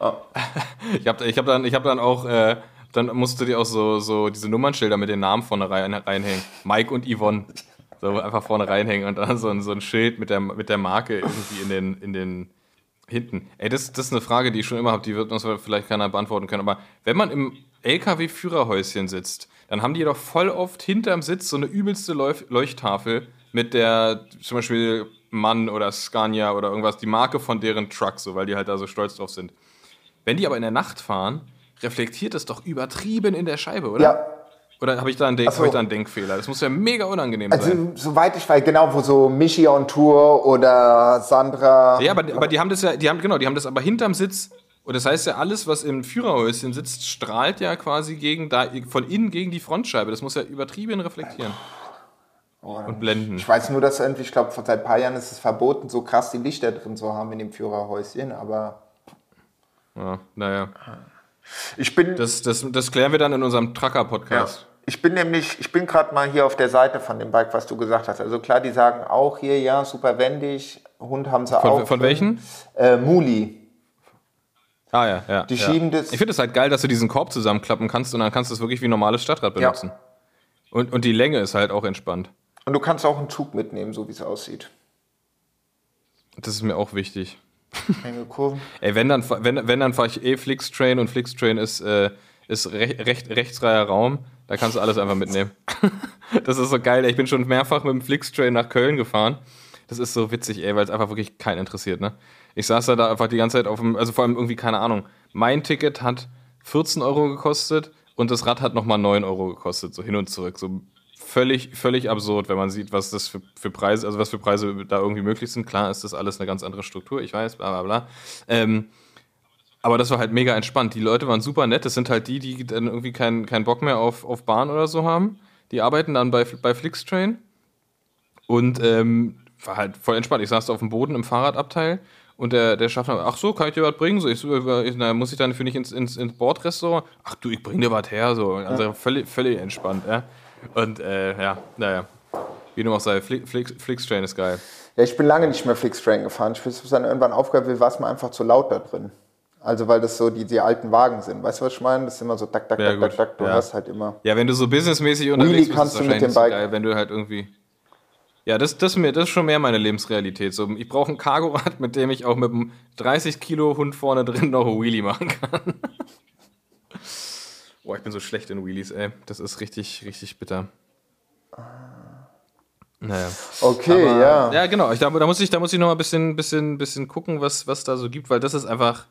Ich habe ich hab dann, ich hab dann auch, äh, dann musst du dir auch so, so diese Nummernschilder mit den Namen vorne rein, reinhängen. Mike und Yvonne. So einfach vorne reinhängen und dann so ein, so ein Schild mit der, mit der Marke irgendwie in den, in den hinten. Ey, das, das ist eine Frage, die ich schon immer habe, die wird uns vielleicht keiner beantworten können. Aber wenn man im LKW-Führerhäuschen sitzt, dann haben die doch voll oft hinterm Sitz so eine übelste Leuch Leuchttafel mit der zum Beispiel Mann oder Scania oder irgendwas, die Marke von deren Truck, so, weil die halt da so stolz drauf sind. Wenn die aber in der Nacht fahren, reflektiert es doch übertrieben in der Scheibe, oder? Ja. Oder habe ich, da einen Denk- so. ich da einen Denkfehler? Das muss ja mega unangenehm Also, sein. soweit ich weiß, genau, wo so Michi on Tour oder Sandra. Ja, aber, aber die haben das ja, die haben, genau, die haben das aber hinterm Sitz. Und das heißt ja, alles, was im Führerhäuschen sitzt, strahlt ja quasi gegen da, von innen gegen die Frontscheibe. Das muss ja übertrieben reflektieren. Und blenden. Ich weiß nur, dass irgendwie, ich glaube, seit ein paar Jahren ist es verboten, so krass die Lichter drin zu haben in dem Führerhäuschen. Aber Ja, naja. Ich bin, Das, das, das klären wir dann in unserem ja, Trucker-Podcast. ich bin nämlich, ich bin gerade mal hier auf der Seite von dem Bike, was du gesagt hast. Also klar, die sagen auch hier, ja, super wendig. Hund haben sie auch. Von, von drin. welchen? Äh, Muli. Ah ja, ja. Die ja. schieben das- Ich finde es halt geil, dass du diesen Korb zusammenklappen kannst und dann kannst du es wirklich wie ein normales Stadtrad benutzen. Und, und die Länge ist halt auch entspannt. Und du kannst auch einen Zug mitnehmen, so wie es aussieht. Das ist mir auch wichtig. Enge Kurven. Ey, wenn dann, wenn, wenn dann fahre ich eh Flixtrain und Flixtrain ist, äh, ist re recht, rechtsfreier Raum. Da kannst du alles einfach mitnehmen. das ist so geil. ey. Ich bin schon mehrfach mit dem Flixtrain nach Köln gefahren. Das ist so witzig, ey, weil es einfach wirklich keinen interessiert, ne? Ich saß da, da einfach die ganze Zeit auf dem, also vor allem irgendwie, keine Ahnung. Mein Ticket hat 14 Euro gekostet und das Rad hat nochmal 9 Euro gekostet, so hin und zurück. So völlig, völlig absurd, wenn man sieht, was das für, für Preise, also was für Preise da irgendwie möglich sind. Klar ist das alles eine ganz andere Struktur, ich weiß, bla bla bla. Ähm, aber das war halt mega entspannt. Die Leute waren super nett. Das sind halt die, die dann irgendwie keinen keinen Bock mehr auf, auf Bahn oder so haben. Die arbeiten dann bei, bei Flixtrain. Und ähm, war halt voll entspannt. Ich saß da auf dem Boden im Fahrradabteil und der, der Schaffner, ach so, kann ich dir was bringen? So, ich so, ich, na, muss ich dann für nicht ins, ins, ins Bordrestaurant? Ach du, ich bring dir was her. So. Also völlig, völlig entspannt, ja. Und äh, ja, naja. Wie du auch sei, Fli- Flix, Flixtrain ist geil. Ja, ich bin lange nicht mehr Flixtrain gefahren. Ich weiß, was dann irgendwann aufgehört wird, war es mir einfach zu laut da drin. Also weil das so die, die alten Wagen sind. Weißt du, was ich meine? Das ist immer so tak, tak, Ja, tak, gut. tak, tak. Du Ja. hast halt immer. Ja, wenn du so businessmäßig unterwegs Wheelie bist, kannst ist du mit dem so Bike. geil, wenn du halt irgendwie. Ja, das, das, mir, das ist schon mehr meine Lebensrealität. So, ich brauche ein Cargorad, mit dem ich auch mit einem 30 Kilo Hund vorne drin noch ein Wheelie machen kann. Boah, ich bin so schlecht in Wheelies, ey. Das ist richtig, richtig bitter. Naja. Okay, Aber, ja. Ja, genau. Ich, da, da muss ich, da muss ich noch mal ein bisschen, bisschen, bisschen gucken, was, was da so gibt, weil das ist einfach.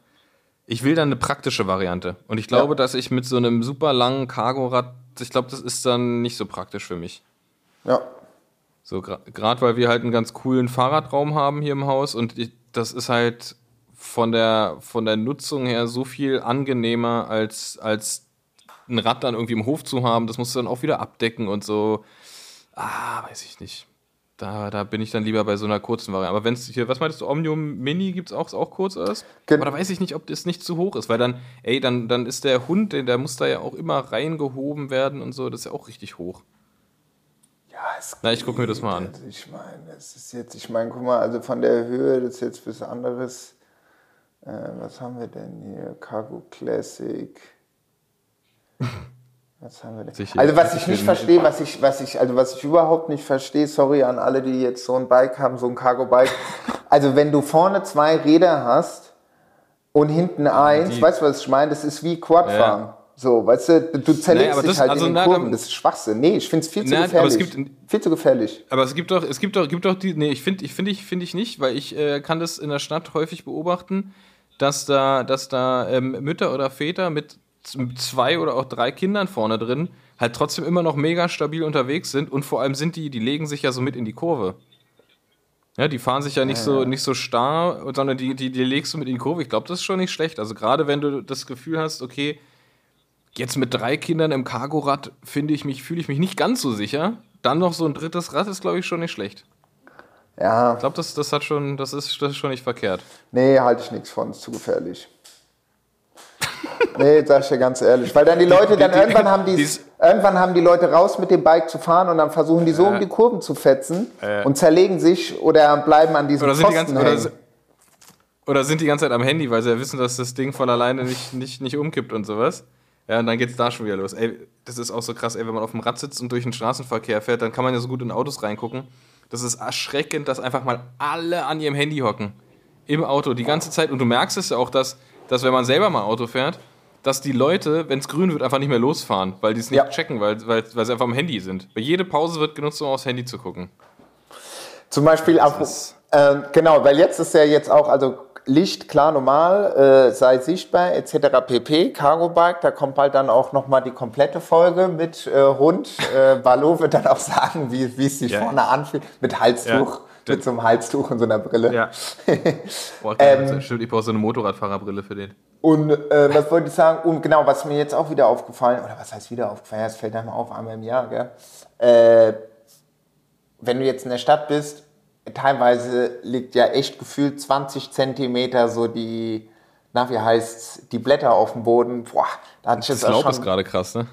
Ich will dann eine praktische Variante. Und ich glaube, Ja. dass ich mit so einem super langen Cargorad, ich glaube, das ist dann nicht so praktisch für mich. Ja. So, gerade weil wir halt einen ganz coolen Fahrradraum haben hier im Haus und ich, das ist halt von der, von der Nutzung her so viel angenehmer, als, als ein Rad dann irgendwie im Hof zu haben. Das musst du dann auch wieder abdecken und so. Ah, weiß ich nicht. Da, da bin ich dann lieber bei so einer kurzen Variante. Aber wenn es hier, was meintest du, Omnium Mini gibt es auch, auch kurz ist? Gen- Aber da weiß ich nicht, ob das nicht zu hoch ist, weil dann, ey, dann, dann ist der Hund, der, muss da ja auch immer reingehoben werden und so. Das ist ja auch richtig hoch. Ja, es Na, ich guck mir das mal an. ich meine, es ist jetzt, ich meine, guck mal, also von der Höhe, das ist jetzt was anderes. Äh, was haben wir denn hier? Cargo Classic. Was haben wir denn? Sicher. Also was ich Ich nicht verstehe, was ich, was ich, also was ich überhaupt nicht verstehe, sorry an alle, die jetzt so ein Bike haben, so ein Cargo-Bike. Also wenn du vorne zwei Räder hast und hinten eins, die- weißt du, was ich meine? Das ist wie Quadfahren. So, weißt du, du zerlegst Nee, aber dich halt also in den na, Kurven. Das ist Schwachsinn. Nee, ich finde es viel zu Na, gefährlich. gibt- viel zu gefährlich. Aber es gibt doch, es gibt doch, gibt doch die, nee, ich finde, ich finde, ich finde ich nicht, weil ich äh, kann das in der Stadt häufig beobachten, dass da, dass da ähm, Mütter oder Väter mit zwei oder auch drei Kindern vorne drin halt trotzdem immer noch mega stabil unterwegs sind und vor allem sind die, die legen sich ja so mit in die Kurve. Ja, die fahren sich ja nicht so nicht so starr, sondern die, die, die legst du mit in die Kurve. Ich glaube, das ist schon nicht schlecht. Also gerade wenn du das Gefühl hast, okay, jetzt mit drei Kindern im Cargorad finde ich mich, fühle ich mich nicht ganz so sicher. Dann noch so ein drittes Rad ist, glaube ich, schon nicht schlecht. Ja, Ich glaube, das, das hat schon, das ist, das ist schon nicht verkehrt. nee, halte ich nichts von, ist zu gefährlich. Nee, sag ich dir ganz ehrlich. Weil dann die Leute, dann irgendwann haben die, irgendwann haben die Leute raus mit dem Bike zu fahren und dann versuchen die so um die Kurven zu fetzen und zerlegen sich oder bleiben an diesem Oder sind, die hängen. oder sind die ganze Zeit am Handy, weil sie ja wissen, dass das Ding von alleine nicht, nicht, nicht umkippt und sowas. Ja, und dann geht's da schon wieder los. Ey, das ist auch so krass, ey, wenn man auf dem Rad sitzt und durch den Straßenverkehr fährt, dann kann man ja so gut in Autos reingucken. Das ist erschreckend, dass einfach mal alle an ihrem Handy hocken. Im Auto, die ganze Zeit. Und du merkst es ja auch, dass, dass wenn man selber mal Auto fährt, dass die Leute, wenn es grün wird, einfach nicht mehr losfahren, weil die es nicht Ja. checken, weil, weil, weil sie einfach am Handy sind. Bei jede Pause wird genutzt, um aufs Handy zu gucken. Zum Beispiel, apropos, Ähm, genau, weil jetzt ist ja jetzt auch, also Licht klar normal, äh, sei sichtbar etc. pp. Cargo Bike, da kommt bald dann auch nochmal die komplette Folge mit äh, Hund. Äh, Ballo wird dann auch sagen, wie wie es sich Ja. vorne anfühlt, mit Halstuch, Ja. Mit so einem Halstuch und so einer Brille. Ja. Boah, Ähm, stimmt, ich brauche so eine Motorradfahrerbrille für den. Und äh, was wollte ich sagen? Und genau, was mir jetzt auch wieder aufgefallen, oder was heißt wieder aufgefallen? Ja, es fällt einem auf, einmal im Jahr, gell? Äh, wenn du jetzt in der Stadt bist, teilweise liegt ja echt gefühlt 20 Zentimeter so die, na, wie heißt's, die Blätter auf dem Boden. Boah, da hatte ich jetzt Das auch Laub ist schon, gerade krass, ne?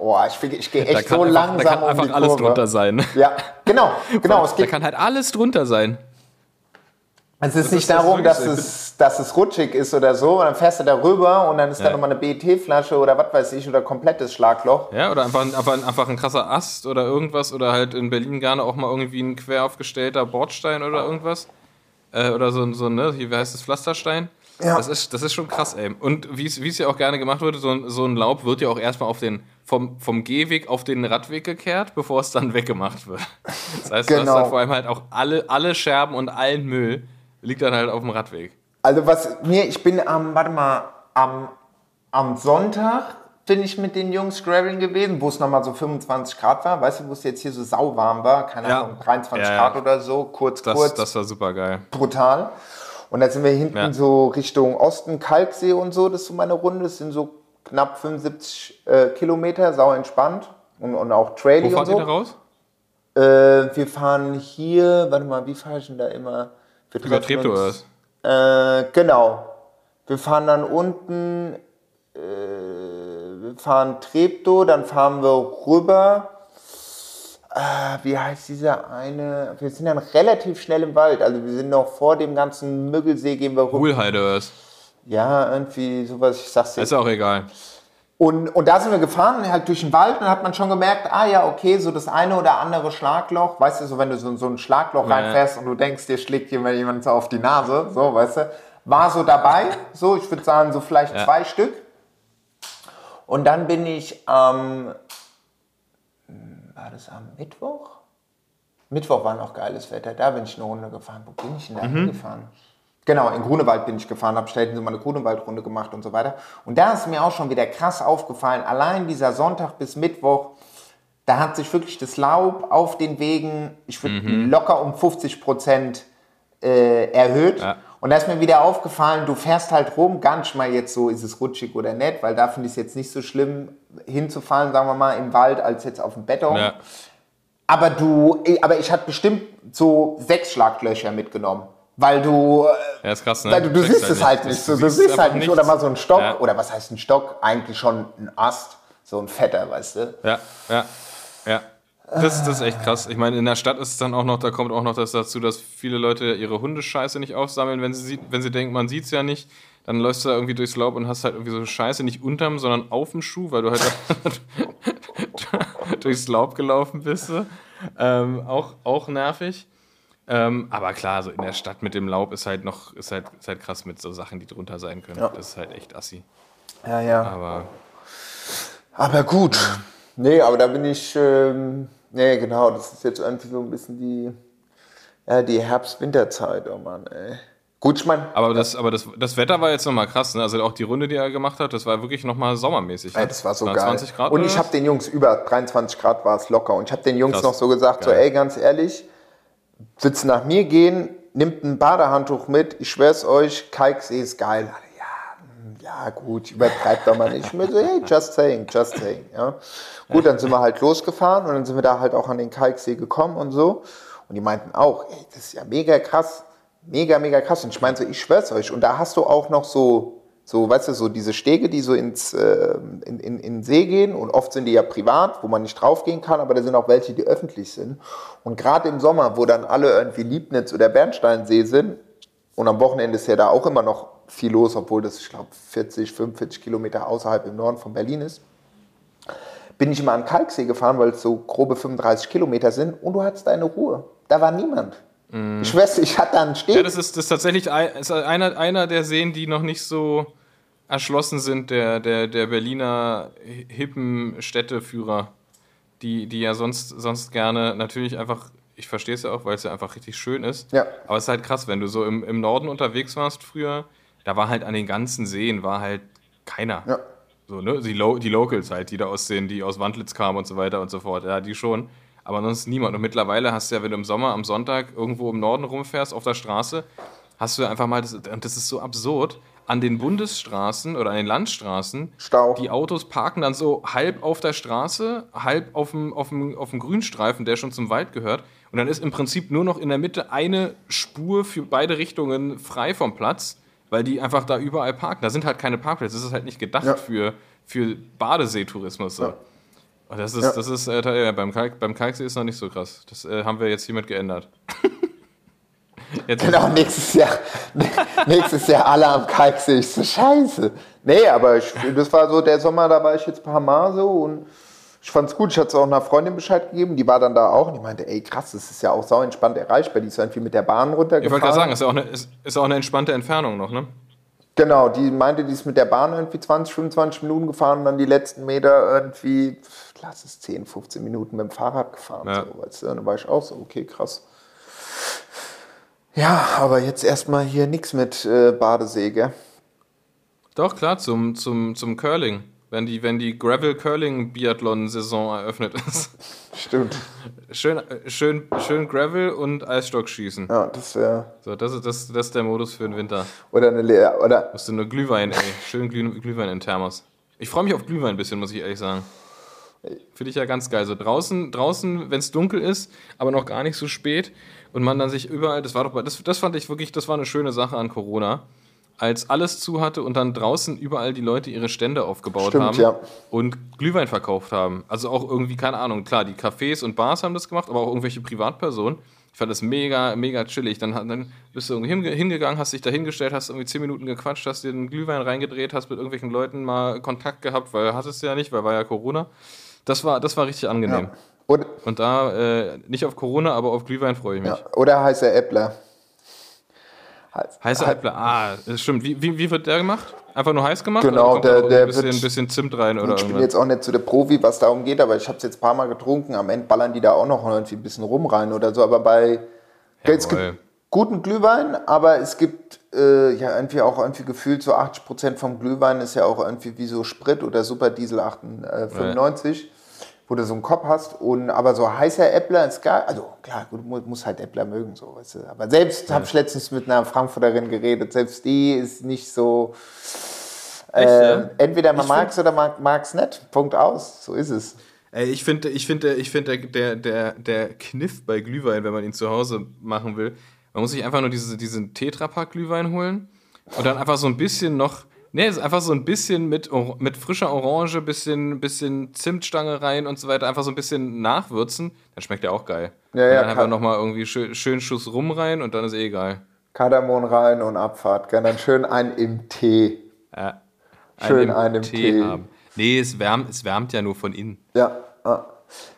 Boah, ich, ich gehe Da echt kann so einfach, langsam da kann um einfach die alles Kurve. drunter sein. Ja, genau, genau. Es Da geht kann halt alles drunter sein. Es ist Das nicht ist- das darum, wirklich dass es, dass es rutschig ist oder so, und dann fährst du da rüber und dann ist da Ja. nochmal eine BET-Flasche oder was weiß ich oder komplettes Schlagloch. Ja, oder einfach, ein- einfach, ein- einfach ein krasser Ast oder irgendwas oder halt in Berlin gerne auch mal irgendwie ein quer aufgestellter Bordstein oder irgendwas. Äh, oder so, ein- so ne, hier, wie heißt das, Pflasterstein? Ja. Das ist, das ist schon krass, ey. Und wie es ja auch gerne gemacht wird, so ein, so ein Laub wird ja auch erstmal auf den, vom, vom Gehweg auf den Radweg gekehrt, bevor es dann weggemacht wird. Das heißt, du Genau. hast dann vor allem halt auch alle, alle Scherben und allen Müll liegt dann halt auf dem Radweg. Also was mir, ich bin am, warte mal, am, am Sonntag bin ich mit den Jungs graveln gewesen, wo es nochmal so 25 Grad war, weißt du, wo es jetzt hier so sauwarm war, keine Ja. Ahnung, 23 Ja, ja. Grad oder so, kurz, Das, kurz, das war super geil. brutal. Und dann sind wir hinten Ja. so Richtung Osten, Kalksee und so, das ist so meine Runde, das sind so knapp 75 äh, Kilometer, sau entspannt und, und auch Wo Trailing und fahrt so. ihr da raus? Äh, wir fahren hier, warte mal, wie fahre ich denn da immer? Wir Über Treptow oder was? Äh, genau. Wir fahren dann unten, äh, wir fahren Treptow, dann fahren wir rüber. Äh, wie heißt dieser eine? Wir sind dann relativ schnell im Wald. Also wir sind noch vor dem ganzen Müggelsee, gehen wir rüber. Ruhlheide oder was? Ja, irgendwie sowas, ich sag's dir. Ist auch egal. Und, und da sind wir gefahren, halt durch den Wald, und dann hat man schon gemerkt, ah ja, okay, so das eine oder andere Schlagloch, weißt du, so wenn du so, so ein Schlagloch Ja. reinfährst und du denkst, dir schlägt jemand, jemand so auf die Nase, so, weißt du, war so dabei, so, ich würde sagen, so vielleicht Ja. zwei Stück. Und dann bin ich am, hm, war das am Mittwoch? Mittwoch war noch geiles Wetter, da bin ich eine Runde gefahren. Wo bin ich denn da Mhm. hingefahren? Genau, in Grunewald bin ich gefahren, habe schnell so mal eine Grunewaldrunde gemacht und so weiter. Und da ist mir auch schon wieder krass aufgefallen, allein dieser Sonntag bis Mittwoch, da hat sich wirklich das Laub auf den Wegen, ich würde Mhm. locker um 50 Prozent äh, erhöht. Ja. Und da ist mir wieder aufgefallen, du fährst halt rum, gar nicht mal jetzt so, ist es rutschig oder nett, weil da finde ich es jetzt nicht so schlimm, hinzufallen, sagen wir mal, im Wald, als jetzt auf dem Beton. Ja. Aber du, aber ich hatte bestimmt so sechs Schlaglöcher mitgenommen. Weil du, äh, Ja, ist krass, ne? weil du, du siehst es halt nicht so. Du siehst halt nicht. Oder mal so ein Stock. Ja. Oder was heißt ein Stock? Eigentlich schon ein Ast. So ein fetter, weißt du? Ja, ja, ja. Das, das ist echt krass. Ich meine, in der Stadt ist es dann auch noch, da kommt auch noch das dazu, dass viele Leute ihre Hundescheiße nicht aufsammeln, wenn sie, sieht- wenn sie denken, man sieht es ja nicht. Dann läufst du da irgendwie durchs Laub und hast halt irgendwie so Scheiße nicht unterm, sondern auf dem Schuh, weil du halt durchs Laub gelaufen bist. Ähm, auch, auch nervig. Ähm, aber klar, so in der Stadt mit dem Laub ist halt noch, ist halt, ist halt krass mit so Sachen, die drunter sein können. Das ist halt echt assi. Ja, ja. Aber Aber gut. Nee, aber da bin ich, ähm, nee, genau, das ist jetzt irgendwie so ein bisschen die, ja, die Herbst-Winterzeit, oh Mann, ey. Gut, ich meine, Aber das, aber das, das Wetter war jetzt nochmal krass, ne? Also auch die Runde, die er gemacht hat, das war wirklich nochmal sommermäßig. Ne? Ey, das war so 20 geil. Grad und ich habe den Jungs über 23 Grad war es locker. Und ich habe den Jungs Krass. noch so gesagt, so Geil. ey, ganz ehrlich, willst du nach mir gehen, nimmt ein Badehandtuch mit, ich schwör's euch, Kalksee ist geil. Ja, gut, übertreibt doch mal nicht. Ich mir so, hey, just saying, just saying. Ja. Gut, dann sind wir halt losgefahren und dann sind wir da halt auch an den Kalksee gekommen und so. Und die meinten auch, ey, das ist ja mega krass, mega, mega krass. Und ich meinte so, ich schwör's euch. Und da hast du auch noch so, so, weißt du, so diese Stege, die so ins, äh, in, in, in den See gehen. Und oft sind die ja privat, wo man nicht draufgehen kann, aber da sind auch welche, die öffentlich sind. Und gerade im Sommer, wo dann alle irgendwie Liebnitz oder Bernsteinsee sind, und am Wochenende ist ja da auch immer noch viel los, obwohl das, ich glaube, 40, 45 Kilometer außerhalb im Norden von Berlin ist bin ich immer an den Kalksee gefahren, weil es so grobe 35 Kilometer sind und du hattest deine Ruhe. Da war niemand. Ich schwör's, dir, ich hatte einen Steg. Ja, das ist, das ist tatsächlich ein, ist einer, einer der Seen, die noch nicht so erschlossen sind, der, der, der Berliner hippen Städteführer, die, die ja sonst, sonst gerne natürlich einfach ich verstehe es ja auch, weil es ja einfach richtig schön ist. Ja. Aber es ist halt krass, wenn du so im, im Norden unterwegs warst früher, da war halt an den ganzen Seen, war halt keiner. Ja. So, ne? Die, Lo die Locals halt, die da aussehen, die aus Wandlitz kamen und so weiter und so fort. Ja, die schon. Aber sonst niemand. Und mittlerweile hast du ja, wenn du im Sommer am Sonntag irgendwo im Norden rumfährst, auf der Straße, hast du einfach mal, das, und das ist so absurd, an den Bundesstraßen oder an den Landstraßen, Stau. die Autos parken dann so halb auf der Straße, halb auf dem, auf, dem, auf dem Grünstreifen, der schon zum Wald gehört. Und dann ist im Prinzip nur noch in der Mitte eine Spur für beide Richtungen frei vom Platz, weil die einfach da überall parken. Da sind halt keine Parkplätze. Das ist halt nicht gedacht Ja. für, für Badeseetourismus. So. Ja. Und das ist, Ja. das ist äh, beim, Kalk, beim Kalksee ist noch nicht so krass. Das äh, haben wir jetzt hiermit geändert. jetzt Genau, nächstes Jahr, nächstes Jahr alle am Kalksee. Ich so, scheiße. Nee, aber ich, das war so der Sommer, da war ich jetzt ein paar Mal so und ich fand's gut. Ich hatte auch einer Freundin Bescheid gegeben, die war dann da auch und die meinte, ey krass, das ist ja auch sau entspannt erreichbar. Die ist irgendwie mit der Bahn Ich runtergefahren. wollte gerade sagen, ist ja auch eine, ist, ist auch eine entspannte Entfernung noch, ne? Genau, die meinte, die ist mit der Bahn irgendwie 20, 25 Minuten gefahren und dann die letzten Meter irgendwie, lass es 10, 15 Minuten mit dem Fahrrad gefahren. Ja. So, weißt du? Dann war ich auch so, okay, krass. Ja, aber jetzt erstmal hier nichts mit äh, Badesee, gell? Doch, klar, zum, zum, zum Curling. Wenn die, wenn die Gravel-Curling-Biathlon-Saison eröffnet ist. Stimmt. Schön, schön, schön Gravel und Eisstockschießen. Ja, das wäre. So, das, ist, das, das ist der Modus für den Winter. Oder eine Le oder Musst du nur Glühwein, ey. Schön Glüh, Glühwein in Thermos. Ich freue mich auf Glühwein ein bisschen, muss ich ehrlich sagen. Finde ich ja ganz geil. So draußen, draußen wenn es dunkel ist, aber noch gar nicht so spät und man dann sich überall, das war doch, das, das fand ich wirklich, das war eine schöne Sache an Corona, als alles zu hatte und dann draußen überall die Leute ihre Stände aufgebaut Stimmt, haben ja. und Glühwein verkauft haben. Also auch irgendwie, keine Ahnung, klar, die Cafés und Bars haben das gemacht, aber auch irgendwelche Privatpersonen. Ich fand das mega, mega chillig. Dann, dann bist du irgendwie hinge- hingegangen, hast dich da hingestellt, hast irgendwie zehn Minuten gequatscht, hast dir einen Glühwein reingedreht, hast mit irgendwelchen Leuten mal Kontakt gehabt, weil hattest du ja nicht, weil war ja Corona. Das war, das war richtig angenehm. ja. Oder, Und da, äh, nicht auf Corona, aber auf Glühwein freue ich mich. ja. oder heißer Äppler. Heiß- Heißer Hei- Äppler, ah, das stimmt. Wie, wie, wie wird der gemacht? Einfach nur heiß gemacht? Genau, der- der ein bisschen, wird- bisschen Zimt rein oder Ich bin jetzt auch nicht so der Profi, was darum geht, aber ich habe es jetzt ein paar Mal getrunken. Am Ende ballern die da auch noch irgendwie ein bisschen rum rein oder so. Aber bei es Jawohl. gibt guten Glühwein, aber es gibt äh, ja irgendwie auch irgendwie gefühlt so 80 Prozent vom Glühwein ist ja auch irgendwie wie so Sprit oder Superdiesel 98, wo du so einen Kopf hast. Und aber so heißer Äppler ist geil. Also klar, gut, mu- muss halt Äppler mögen so. Weißt du. Aber selbst habe ich letztens mit einer Frankfurterin geredet. Selbst die ist nicht so. Echt, Äh, ja? entweder man mag es oder man mag es nicht. Punkt aus. So ist es. Ey, ich finde, ich finde, ich finde, der, der, der Kniff bei Glühwein, wenn man ihn zu Hause machen will, man muss sich einfach nur diese, diesen Tetrapack Glühwein holen und dann einfach so ein bisschen noch, nee, es ist einfach so ein bisschen mit, mit frischer Orange, bisschen, bisschen Zimtstange rein und so weiter, einfach so ein bisschen nachwürzen, dann schmeckt der auch geil. Ja, und ja, dann einfach nochmal irgendwie schön, schön Schuss rum rein und dann ist eh egal. Kardamom rein und Abfahrt. Dann schön ein im Tee. Ja. Schön einen im Tee. haben. Nee, es wärmt, es wärmt ja nur von innen. Ja, ah.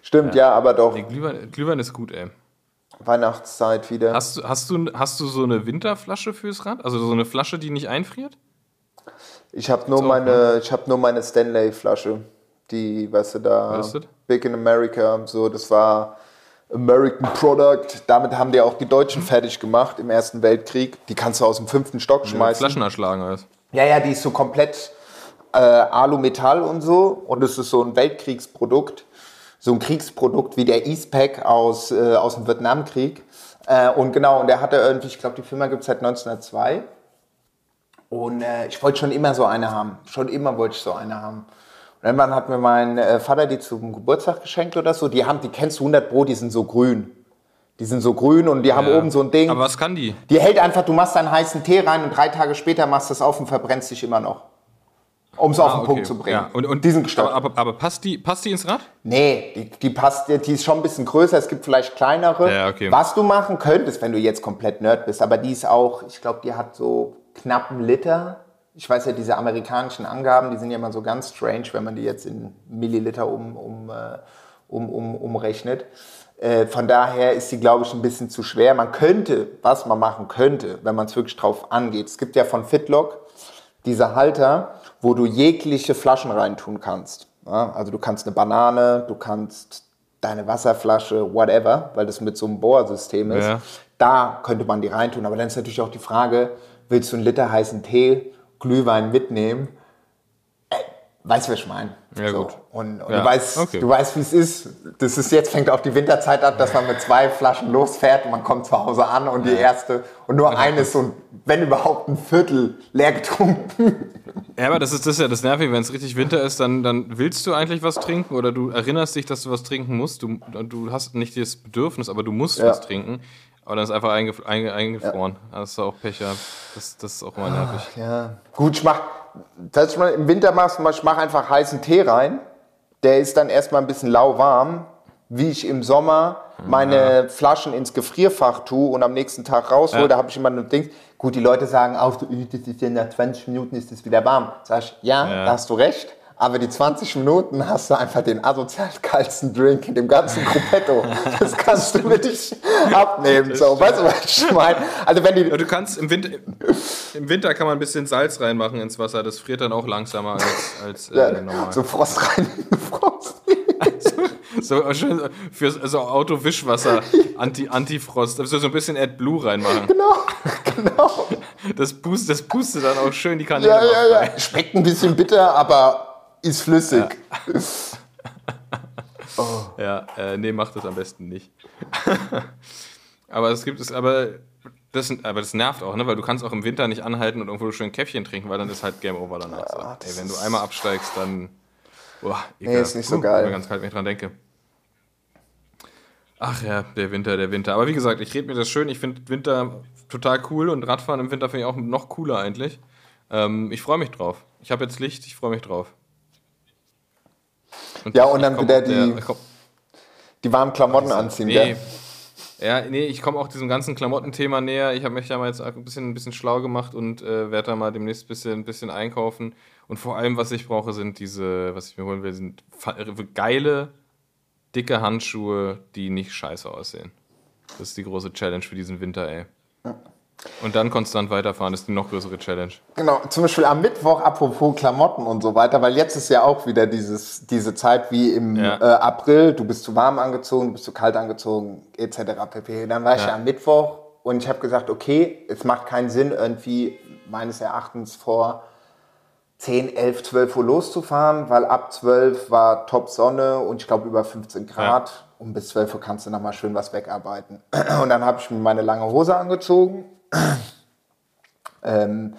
stimmt, ja. aber doch. Nee, Glühwein, Glühwein ist gut, ey. Weihnachtszeit wieder. Hast, du- hast, du, hast du so eine Winterflasche fürs Rad? Also so eine Flasche, die nicht einfriert? Ich habe nur, auch, meine, ich hab nur meine Stanley-Flasche. Die, weißt du, da. Was ist das? Big in America. So, das war American Product. Damit haben die auch die Deutschen fertig gemacht im Ersten Weltkrieg. Die kannst du aus dem fünften Stock schmeißen. Flaschen erschlagen alles. Ja, ja, die ist so komplett äh, Alu-Metall und so. Und es ist so ein Weltkriegsprodukt. So ein Kriegsprodukt wie der Eastpak aus, äh, aus dem Vietnamkrieg. Äh, und genau, und der hatte irgendwie, ich glaube, die Firma gibt es seit 1902. Und äh, ich wollte schon immer so eine haben. Schon immer wollte ich so eine haben. Und irgendwann hat mir mein äh, Vater die zum Geburtstag geschenkt oder so. Die haben, die kennst du 100 Pro, die sind so grün. Die sind so grün und die haben Ja. oben so ein Ding. Aber was kann die? Die hält einfach, du machst einen heißen Tee rein und drei Tage später machst du es auf und verbrennst dich immer noch. Um es auf den Ah, okay. Punkt zu bringen. Ja. Und, und, Diesen aber, aber, aber passt, die, passt die ins Rad? Nee, die, die passt, die ist schon ein bisschen größer, es gibt vielleicht kleinere. Ja, okay. Was du machen könntest, wenn du jetzt komplett Nerd bist, aber die ist auch, ich glaube, die hat so knapp einen Liter. Ich weiß ja, diese amerikanischen Angaben, die sind ja immer so ganz strange, wenn man die jetzt in Milliliter um, um, äh, um, um, umrechnet. Äh, Von daher ist sie, glaube ich, ein bisschen zu schwer. Man könnte, was man machen könnte, wenn man es wirklich drauf angeht. Es gibt ja von Fitlock diese Halter, wo du jegliche Flaschen reintun kannst. Ja, also du kannst eine Banane, du kannst deine Wasserflasche, whatever, weil das mit so einem Bohrsystem ist. Ja. Da könnte man die reintun. Aber dann ist natürlich auch die Frage, willst du einen Liter heißen Tee, Glühwein mitnehmen? Äh, weißt du, was ich meine? Ja, gut. Und, und Ja, du weißt, okay. du weißt, wie es ist. Das ist jetzt fängt auch die Winterzeit an, dass man mit zwei Flaschen losfährt und man kommt zu Hause an und die erste und nur eine ist so, wenn überhaupt ein Viertel leer getrunken. Ja, aber das ist das ist ja das Nervige, wenn es richtig Winter ist, dann, dann willst du eigentlich was trinken oder du erinnerst dich, dass du was trinken musst. Du, du hast nicht das Bedürfnis, aber du musst Ja. was trinken. Aber dann ist einfach eingef einge eingefroren. Das ist auch Pech, ja. Das, das ist auch immer nervig. Ja. Gut, ich mach, das mal im Winter machst, ich mach einfach heißen Tee rein. Der ist dann erstmal ein bisschen lauwarm, wie ich im Sommer meine Flaschen ins Gefrierfach tue und am nächsten Tag raushole. Ja. Da habe ich immer ein Ding. Gut, die Leute sagen auch, so, "Äh, das ist ja nach 20 Minuten ist es wieder warm. Sag ich, ja, Ja. da hast du recht. Aber die 20 Minuten hast du einfach den asozial geilsten Drink in dem ganzen Gruppetto. Das kannst du mit dich abnehmen. So, weißt du, was ich meine? Also wenn die, Ja, du kannst im Winter, im Winter kann man ein bisschen Salz reinmachen ins Wasser. Das friert dann auch langsamer als, als äh, ja, normal. so Frost rein, Frost. So schön für so Auto-Wischwasser, Anti- Antifrost. Also so ein bisschen AdBlue reinmachen. Genau, genau. Das, pust, das pustet dann auch schön die Kanäle. Ja, ja, ja. Schmeckt ein bisschen bitter, aber ist flüssig. Ja, äh, nee, mach das am besten nicht. aber es gibt es, aber das, aber das nervt auch, ne? Weil du kannst auch im Winter nicht anhalten und irgendwo schön ein Käffchen trinken, weil dann ist halt Game Over danach. So. das Ey, wenn du einmal absteigst, dann. Boah, Nee, ist nicht so Puh, geil. Mir ganz kalt, wenn ich dran denke. Ach ja, der Winter, der Winter. Aber wie gesagt, ich rede mir das schön. Ich finde Winter total cool und Radfahren im Winter finde ich auch noch cooler eigentlich. Ähm, ich freue mich drauf. Ich habe jetzt Licht, ich freue mich drauf. Ja, ich- und dann wieder der- die- Die warmen Klamotten anziehen, Nee. gell? Ja, nee, ich komme auch diesem ganzen Klamottenthema näher. Ich habe mich da mal jetzt ein bisschen, ein bisschen schlau gemacht und äh, werde da mal demnächst ein bisschen, ein bisschen einkaufen. Und vor allem, was ich brauche, sind diese, was ich mir holen will, sind fa- geile, dicke Handschuhe, die nicht scheiße aussehen. Das ist die große Challenge für diesen Winter, ey. Und dann konstant weiterfahren ist die noch größere Challenge. Genau, zum Beispiel am Mittwoch, apropos Klamotten und so weiter, weil jetzt ist ja auch wieder dieses, diese Zeit wie im Ja. äh, April, du bist zu warm angezogen, du bist zu kalt angezogen, etc. pp. Dann war ich Ja. ja am Mittwoch und ich habe gesagt, okay, es macht keinen Sinn, irgendwie meines Erachtens vor 10, 11, 12 Uhr loszufahren, weil ab 12 war Top Sonne und ich glaube über 15 Grad. Und bis 12 Uhr kannst du noch mal schön was wegarbeiten. Und dann habe ich mir meine lange Hose angezogen. Ähm,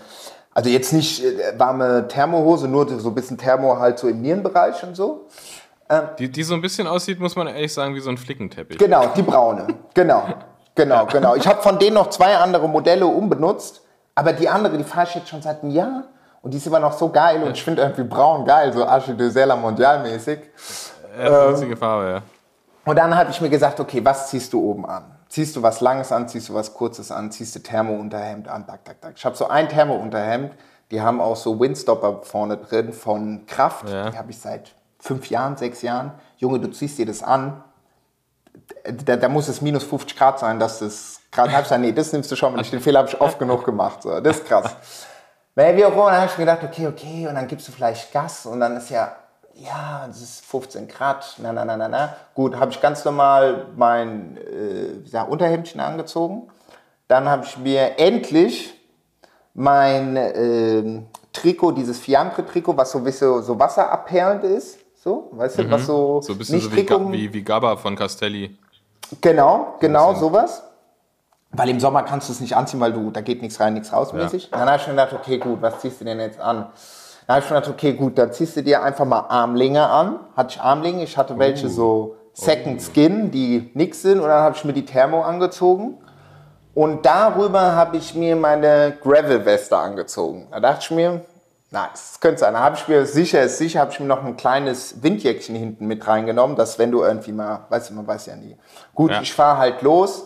also jetzt nicht äh, warme Thermohose, nur so ein bisschen Thermo halt so im Nierenbereich und so. Die, die so ein bisschen aussieht, muss man ehrlich sagen, wie so ein Flickenteppich. Genau, die braune. Genau, genau, genau. Ich habe von denen noch zwei andere Modelle umbenutzt, aber die andere, die fahre ich jetzt schon seit einem Jahr und die ist immer noch so geil und ich finde irgendwie braun geil, so Arche de Sella Mondial mäßig. Ja, winzige Farbe, ja. Und dann habe ich mir gesagt, okay, was ziehst du oben an? Ziehst du was Langes an, ziehst du was Kurzes an, ziehst du Thermounterhemd an, tak, tak, tak. Ich habe so ein Thermounterhemd, die haben auch so Windstopper vorne drin von Kraft. Ja. Die habe ich seit fünf Jahren, sechs Jahren. Junge, du ziehst dir das an, da, da muss es minus 50 Grad sein, dass das gerade halb sein. Nee, das nimmst du schon, wenn ich den Fehler habe ich oft genug gemacht. So. Das ist krass. Naja, wie auch immer, dann habe ich mir gedacht, okay, okay, und dann gibst du vielleicht Gas und dann ist ja, ja, das ist 15 Grad, na, na, na, na, na. Gut, habe ich ganz normal mein äh, ja, Unterhemdchen angezogen. Dann habe ich mir endlich mein ähm, Trikot, dieses Fiambre-Trikot, was so ein bisschen so wasserabperlend ist, so, weißt du, was so, Mhm. So ein bisschen nicht so wie, Trikot, wie, wie Gabba von Castelli. Genau, genau sowas. Weil im Sommer kannst du es nicht anziehen, weil du, da geht nichts rein, nichts raus mäßig. Dann habe ich mir gedacht, okay, gut, was ziehst du denn jetzt an? Dann habe ich mir gedacht, okay, gut, dann ziehst du dir einfach mal Armlinge an. Hatte ich Armlinge, ich hatte welche so Second Skin, die nix sind. Und dann habe ich mir die Thermo angezogen. Und darüber habe ich mir meine Gravel-Weste angezogen. Da dachte ich mir, nice, das könnte sein. Da habe ich mir, sicher ist sicher, habe ich mir noch ein kleines Windjäckchen hinten mit reingenommen, dass wenn du irgendwie mal, weißt du, man weiß ja nie. Gut, Ja. ich fahre halt los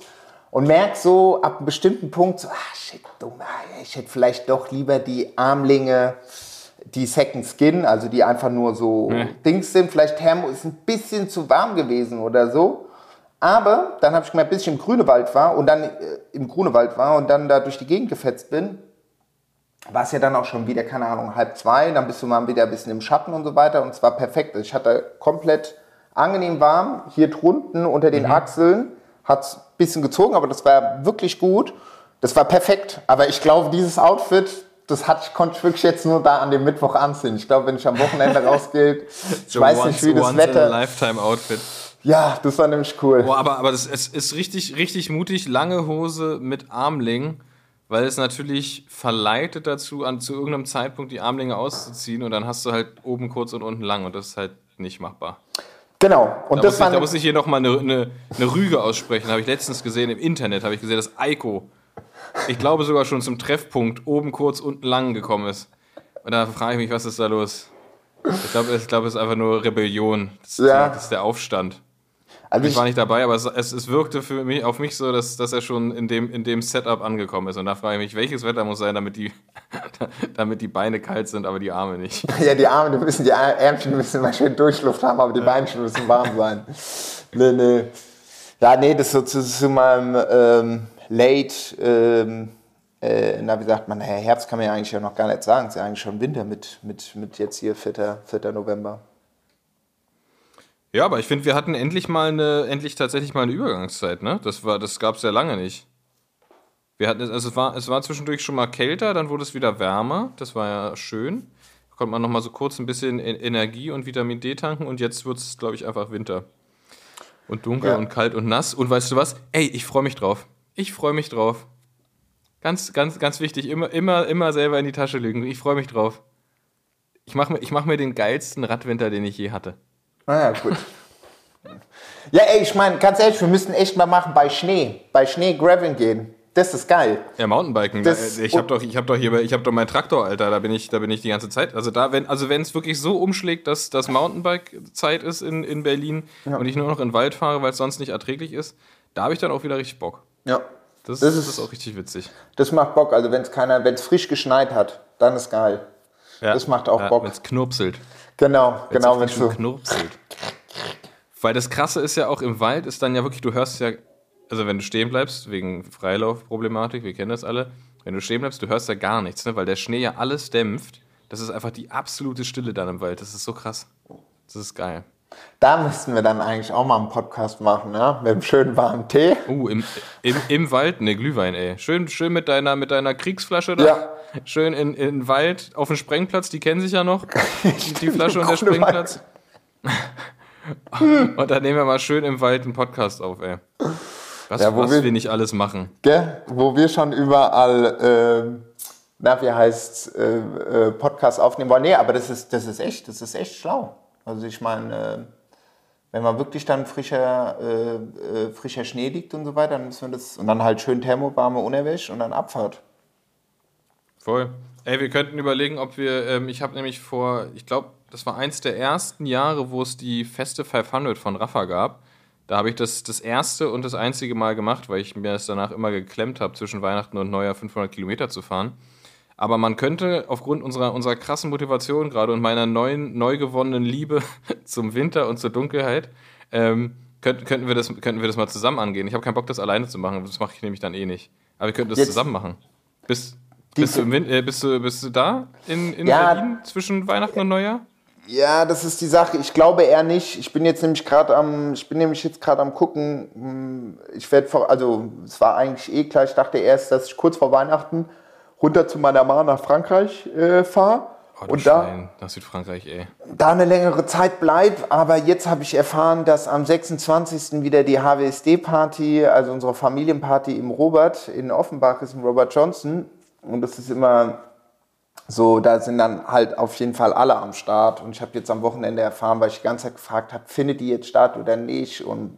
und merke so ab einem bestimmten Punkt so, ah shit, dumm, ah, ich hätte vielleicht doch lieber die Armlinge, die Second Skin, also die einfach nur so Nee. Dings sind. Vielleicht Thermo ist ein bisschen zu warm gewesen oder so. Aber dann habe ich gemerkt, bis ich im Grünewald war und dann äh, im Grunewald war und dann da durch die Gegend gefetzt bin, war es ja dann auch schon wieder, keine Ahnung, halb zwei. Dann bist du mal wieder ein bisschen im Schatten und so weiter und es war perfekt. Ich hatte komplett angenehm warm. Hier drunten unter den Achseln hat es ein bisschen gezogen, aber das war wirklich gut. Das war perfekt. Aber ich glaube, dieses Outfit, das ich, konnte ich wirklich jetzt nur da an dem Mittwoch anziehen. Ich glaube, wenn ich am Wochenende rausgehe, ich So weiß once, nicht, wie das Wetter. lifetime Outfit. Ja, das war nämlich cool. Boah, aber, aber das, es ist richtig, richtig mutig, lange Hose mit Armling, weil es natürlich verleitet dazu, an zu irgendeinem Zeitpunkt die Armlinge auszuziehen und dann hast du halt oben kurz und unten lang und das ist halt nicht machbar. Genau. Und Da, das muss, ich, da muss ich hier nochmal eine, eine, eine Rüge aussprechen. Habe ich letztens gesehen im Internet, habe ich gesehen, dass Eiko, ich glaube sogar schon zum Treffpunkt, oben kurz, unten lang gekommen ist. Und da frage ich mich, was ist da los? Ich glaube, ich glaube, es ist einfach nur Rebellion. Das, ist- Ja. das ist der Aufstand. also Ich war nicht dabei, aber es, es, es wirkte für mich, auf mich so, dass, dass er schon in dem, in dem Setup angekommen ist. Und da frage ich mich, welches Wetter muss sein, damit die, damit die Beine kalt sind, aber die Arme nicht. Ja, die Arme, die müssen, die Ärmchen müssen mal schön Durchluft haben, aber die Beinchen müssen warm sein. Nee, nee. Ja, nee, das ist so zu, zu meinem ähm, Late, ähm, äh, na, wie sagt man, Herbst kann man ja eigentlich ja noch gar nicht sagen. Es ist ja eigentlich schon Winter mit, mit, mit jetzt hier 4. 4. November. Ja, aber ich finde, wir hatten endlich mal eine, endlich tatsächlich mal eine Übergangszeit, ne? Das war, das gab es ja lange nicht. Wir hatten, also es war, es war zwischendurch schon mal kälter, dann wurde es wieder wärmer. Das war ja schön. Da konnte man noch mal so kurz ein bisschen E- Energie und Vitamin D tanken und jetzt wird es, glaube ich, einfach Winter. Und dunkel Ja. und kalt und nass. Und weißt du was? Ey, ich freue mich drauf. Ich freue mich drauf. Ganz, ganz, ganz wichtig. Immer, immer, immer selber in die Tasche lügen. Ich freue mich drauf. Ich mache mir, ich mach mir den geilsten Radwinter, den ich je hatte. Naja, gut. ja, ey, ich meine, ganz ehrlich, wir müssten echt mal machen bei Schnee. Bei Schnee graveln gehen. Das ist geil. Ja, Mountainbiken. Das- Da- ich habe doch, ich habe doch hier, ich habe doch meinen Traktor, Alter. Da bin ich, da bin ich die ganze Zeit. Also da, wenn, also wenn es wirklich so umschlägt, dass das Mountainbike-Zeit ist in, in Berlin und ich nur noch in den Wald fahre, weil es sonst nicht erträglich ist, da habe ich dann auch wieder richtig Bock. Ja. Das, Das das, ist- ist, auch richtig witzig. Das macht Bock. Also wenn es keiner, wenn es frisch geschneit hat, dann ist geil. Ja. Das macht auch Bock. Wenn es knurpselt. Genau, genau, wenn es es so. knurpselt. Weil das Krasse ist ja auch im Wald, ist dann ja wirklich, du hörst ja, also wenn du stehen bleibst, wegen Freilaufproblematik, wir kennen das alle, wenn du stehen bleibst, du hörst ja gar nichts, ne? weil der Schnee ja alles dämpft. Das ist einfach die absolute Stille dann im Wald. Das ist so krass. Das ist geil. Da müssten wir dann eigentlich auch mal einen Podcast machen, ja? Mit einem schönen warmen Tee. Uh, im, im, im Wald, ne, Glühwein, ey. Schön, schön mit deiner, mit deiner Kriegsflasche da. Ja. Schön in, in den Wald, auf dem Sprengplatz, die kennen sich ja noch. Die, Flasche und der Sprengplatz. und dann nehmen wir mal schön im Wald einen Podcast auf, ey. Was, Ja, wo was wir- wir nicht alles machen. Gell? Wo wir schon überall, ähm, na, wie heißt äh, äh, Podcast aufnehmen wollen. Nee, aber das ist, das ist echt, das ist echt schlau. Also ich meine, äh, wenn man wirklich dann frischer, äh, äh, frischer Schnee liegt und so weiter, dann müssen wir das, und dann halt schön thermowarme Unterwäsche und dann Abfahrt. Voll. Ey, wir könnten überlegen, ob wir, ähm, ich habe nämlich vor, ich glaube, das war eins der ersten Jahre, wo es die feste 500 von Rafa gab. Da habe ich das das erste und das einzige Mal gemacht, weil ich mir das danach immer geklemmt habe, zwischen Weihnachten und Neujahr 500 Kilometer zu fahren. Aber man könnte aufgrund unserer, unserer krassen Motivation gerade und meiner neuen, neu gewonnenen Liebe zum Winter und zur Dunkelheit, ähm, könnten, könnten, wir das, könnten wir das mal zusammen angehen. Ich habe keinen Bock, das alleine zu machen. Das mache ich nämlich dann eh nicht. Aber wir könnten das Jetzt- zusammen machen. Bist, Die- bist, du im Win äh, bist, du, bist du da in, in Ja. Berlin zwischen Weihnachten und Neujahr? Ja, das ist die Sache. Ich glaube eher nicht. Ich bin jetzt nämlich gerade am, ich bin nämlich jetzt gerade am gucken. hm, Ich werde vor, also es war eigentlich eh klar. Ich dachte erst, dass ich kurz vor Weihnachten runter zu meiner Mama nach Frankreich äh, fahre Oh, und da, Schwein. Nach Südfrankreich, ey. da eine längere Zeit bleibe. Aber jetzt habe ich erfahren, dass am 26. wieder die HWSD-Party, also unsere Familienparty im Robert in Offenbach ist, im Robert Johnson. Und das ist immer so, da sind dann halt auf jeden Fall alle am Start. Und ich habe jetzt am Wochenende erfahren, weil ich die ganze Zeit gefragt habe, findet die jetzt statt oder nicht und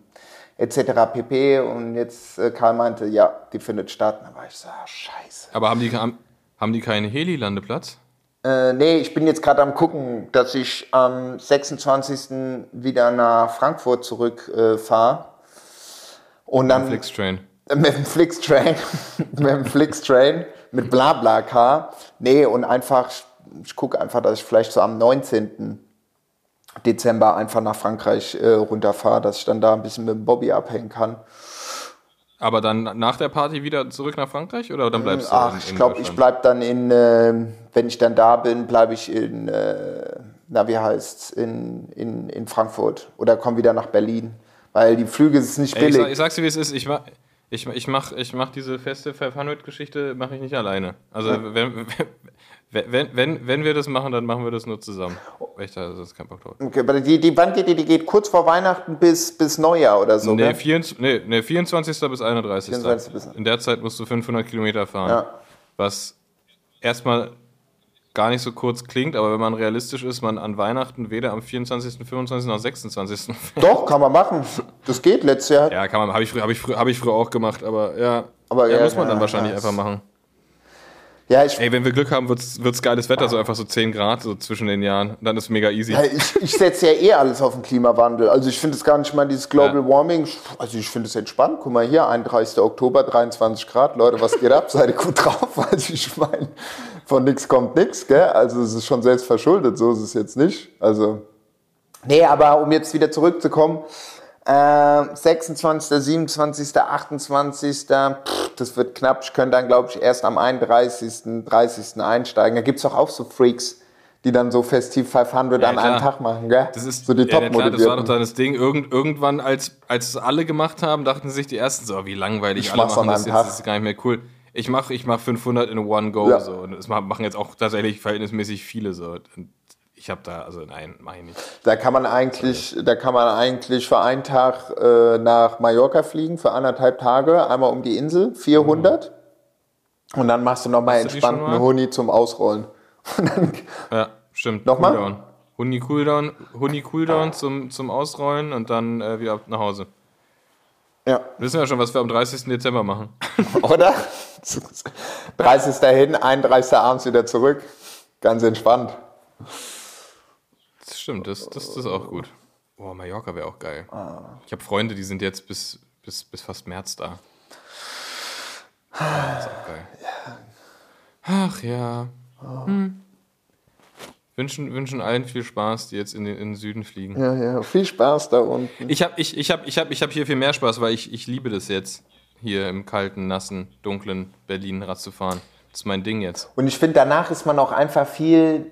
etc. pp. Und jetzt äh, Karl meinte, ja, die findet statt. Dann war ich so, ah, scheiße. Aber haben die, haben, die keinen Heli-Landeplatz? Äh, nee, ich bin jetzt gerade am gucken, dass ich am 26. wieder nach Frankfurt zurückfahre. Äh, fahre. und dann Flixtrain. mit dem Flixtrain, mit dem Flixtrain, mit Blabla-Car. Nee, und einfach, ich gucke einfach, dass ich vielleicht so am 19. Dezember einfach nach Frankreich äh, runterfahre, dass ich dann da ein bisschen mit dem Bobby abhängen kann. Aber dann nach der Party wieder zurück nach Frankreich oder dann bleibst du Ach, in, ich in glaube, ich bleibe dann in, äh, wenn ich dann da bin, bleibe ich in, äh, na wie heißt's, in, in, in Frankfurt oder komm wieder nach Berlin. Weil die Flüge ist nicht Ey, ich, billig. sag, ich sag's dir, wie es ist. Ich mach, ich, ich mach, ich mach diese feste 500-Geschichte mache ich nicht alleine. Also wenn, wenn, wenn, wenn, wenn wir das machen, dann machen wir das nur zusammen. Ich da das kein Bock drauf. okay, aber die, die, geht die? Die geht kurz vor Weihnachten bis, bis Neujahr oder so, Nee, gell? 24, nee, nee, 24. bis 31. 24. bis- In der Zeit musst du 500 Kilometer fahren. Ja. Was erstmal gar nicht so kurz klingt, aber wenn man realistisch ist, man an Weihnachten weder am 24., 25. noch 26. Doch, kann man machen. Das geht letztes Jahr. ja, kann man, habe ich, früher- hab ich, früher- hab ich früher auch gemacht, aber ja, Aber ja, ja, muss man dann ja, wahrscheinlich einfach machen. Ja, ich, Ey, wenn wir Glück haben, wird's, wird's geiles Wetter, so einfach so 10 Grad so zwischen den Jahren. Dann ist mega easy. ja, ich, ich setze ja eh alles auf den Klimawandel. Also ich finde es gar nicht mal dieses Global Ja. Warming. Also ich finde es entspannt. Guck mal hier, 31. Oktober, 23 Grad. Leute, was geht ab? Seid ihr gut drauf? Also ich meine, von nix kommt nix, gell? Also es ist schon selbst verschuldet, so ist es jetzt nicht. Also. Nee, aber um jetzt wieder zurückzukommen, äh, 26., 27., 28., pff, das wird knapp. Ich könnte dann, glaube ich, erst am 31., 30. einsteigen. Da gibt es doch auch so Freaks, die dann so Festiv 500 Ja, an einem klar. Tag machen, gell? Das ist so die ja, ja, klar, das war doch dann das Ding. Irgend, irgendwann, als, als es alle gemacht haben, dachten sich die ersten so, oh, wie langweilig Ich alle machen das einem jetzt, Tag. das ist gar nicht mehr cool. Ich mache ich mach 500 in one go. Ja. So. Und das ma- machen jetzt auch tatsächlich verhältnismäßig viele so. Und ich habe da, also nein, mach ich nicht. Da kann man eigentlich, da kann man eigentlich für einen Tag äh, nach Mallorca fliegen, für anderthalb Tage, einmal um die Insel, 400. Und dann machst du nochmal entspannten mal? Huni zum Ausrollen. Und dann, Ja, stimmt. Nochmal? Cooldown. Huni Cooldown, Huni Cooldown zum, zum Ausrollen und dann äh, wieder nach Hause. ja, Wissen wir schon, was wir am 30. Dezember machen. oder? 30. hin, 31. abends wieder zurück. Ganz entspannt. Das stimmt, das, das, das ist auch gut. Boah, Mallorca wäre auch geil. Ah. Ich habe Freunde, die sind jetzt bis, bis, bis fast März da. Ja, das ist auch geil. Ach ja. Hm. Wünschen, wünschen allen viel Spaß, die jetzt in den, in den Süden fliegen. Ja, ja, viel Spaß da unten. Ich habe ich, ich hab, ich hab, ich hab hier viel mehr Spaß, weil ich, ich liebe das jetzt, hier im kalten, nassen, dunklen Berlin Rad zu fahren. Das ist mein Ding jetzt. Und ich finde, danach ist man auch einfach viel.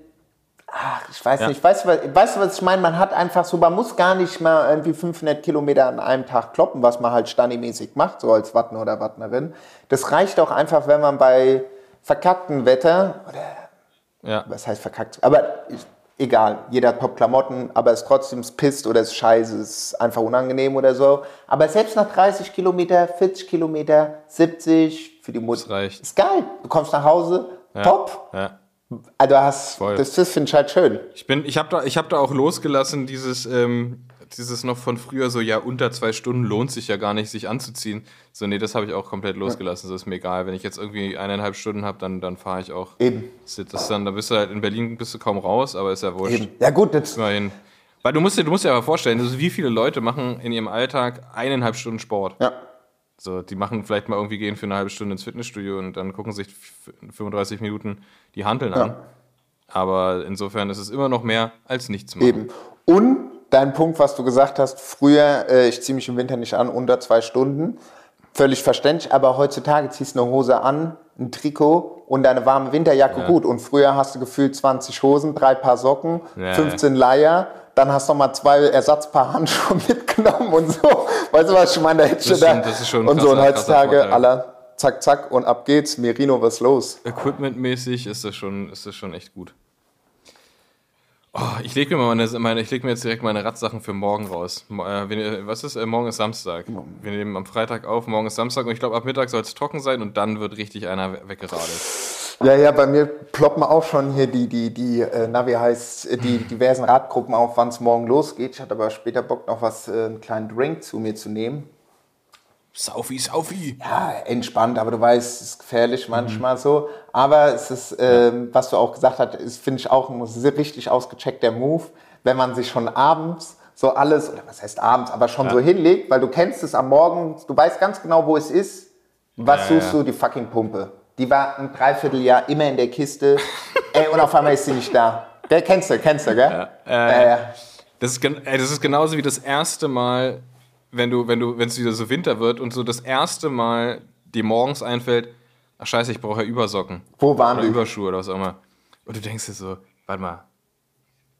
Ach, ich weiß Ja. nicht. Weißt du, was, weißt du, was ich meine? Man hat einfach so, man muss gar nicht mal irgendwie 500 Kilometer an einem Tag kloppen, was man halt standardmäßig macht, so als Wattner oder Wattnerin. Das reicht auch einfach, wenn man bei verkacktem Wetter, oder Ja. was heißt verkackt, aber ich, egal, jeder hat Top-Klamotten, aber es trotzdem es pisst oder es ist scheiße, es ist einfach unangenehm oder so. Aber selbst nach 30 Kilometer, 40 Kilometer, 70, für die Mutter, Das reicht. ist geil. Du kommst nach Hause, Ja. top. Ja. Also hast, Voll. das, das finde ich halt schön. Ich bin, ich habe da, ich habe da auch losgelassen, dieses, ähm, dieses noch von früher so, ja, unter zwei Stunden lohnt sich ja gar nicht, sich anzuziehen. So, nee, das habe ich auch komplett losgelassen. Das ist mir egal. Wenn ich jetzt irgendwie eineinhalb Stunden habe, dann, dann fahre ich auch. Eben. Das ist dann, da bist du halt in Berlin bist du kaum raus, aber ist ja wurscht. Eben. Ja gut, das, Immerhin. Weil du musst dir, du musst dir aber vorstellen, also wie viele Leute machen in ihrem Alltag eineinhalb Stunden Sport. ja. So, die machen vielleicht mal irgendwie gehen für eine halbe Stunde ins Fitnessstudio und dann gucken sich f- 35 Minuten die Handeln an. Aber insofern ist es immer noch mehr als nichts machen. Eben. Und dein Punkt, was du gesagt hast, früher, äh, ich ziehe mich im Winter nicht an, unter zwei Stunden. Völlig verständlich, aber heutzutage ziehst du eine Hose an, ein Trikot und eine warme Winterjacke gut. Und früher hast du gefühlt 20 Hosen, drei Paar Socken, Ja. 15 Leier, dann hast du noch mal zwei Ersatzpaar Handschuhe mitgenommen und so. Weißt du, was ich meine? Da hättest Das du da schon und so und heutzutage aller zack, zack und ab geht's. Merino, was los? Equipmentmäßig ist das schon, ist das schon echt gut. Oh, ich lege mir mal meine, meine, ich leg mir jetzt direkt meine Radsachen für morgen raus. Äh, ihr- was ist? Äh, morgen ist Samstag. Wir nehmen am Freitag auf, morgen ist Samstag und ich glaube, ab Mittag soll es trocken sein und dann wird richtig einer we- weggeradelt. Ja, ja, bei mir ploppen auch schon hier die, die, die, äh, na, wie heißt, äh, die diversen Radgruppen auf, wann es morgen losgeht. Ich hatte aber später Bock, noch was, äh, einen kleinen Drink zu mir zu nehmen. Saufi, Saufi. Ja, entspannt, aber du weißt, es ist gefährlich manchmal so. Aber es ist, ähm, was du auch gesagt hast, ist, finde ich auch ein sehr richtig ausgecheckter Move, wenn man sich schon abends so alles, oder was heißt abends, aber schon so hinlegt, weil du kennst es am Morgen, du weißt ganz genau, wo es ist. Was Ja, suchst ja. du? Die fucking Pumpe. Die war ein Dreivierteljahr immer in der Kiste. Ey, und auf einmal ist sie nicht da. Wer kennst du, kennst du, gell? Ja, ja. Das ist, ey, das ist genauso wie das erste Mal, wenn du, wenn du, wenn es wieder so Winter wird und so das erste Mal dir morgens einfällt, ach scheiße, ich brauche ja Übersocken. Wo waren oder die? Überschuhe oder was auch immer. Und du denkst dir so, warte mal,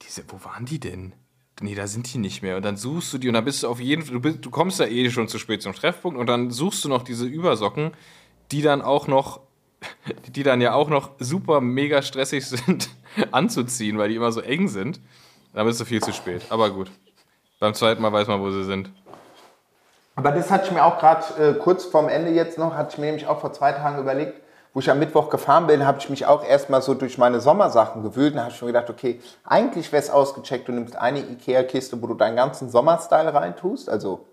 diese, wo waren die denn? Nee, da sind die nicht mehr. Und dann suchst du die und dann bist du auf jeden Fall, du, bist, du kommst ja eh schon zu spät zum Treffpunkt und dann suchst du noch diese Übersocken, die dann auch noch, die dann ja auch noch super mega stressig sind anzuziehen, weil die immer so eng sind. Dann bist du viel zu spät. Aber gut. Beim zweiten Mal weiß man, wo sie sind. Aber das hatte ich mir auch gerade äh, kurz vorm Ende jetzt noch, hatte ich mir nämlich auch vor zwei Tagen überlegt, wo ich am Mittwoch gefahren bin, habe ich mich auch erstmal so durch meine Sommersachen gewühlt und habe mir gedacht, okay, eigentlich wäre es ausgecheckt, du nimmst eine Ikea-Kiste, wo du deinen ganzen Sommerstyle reintust, also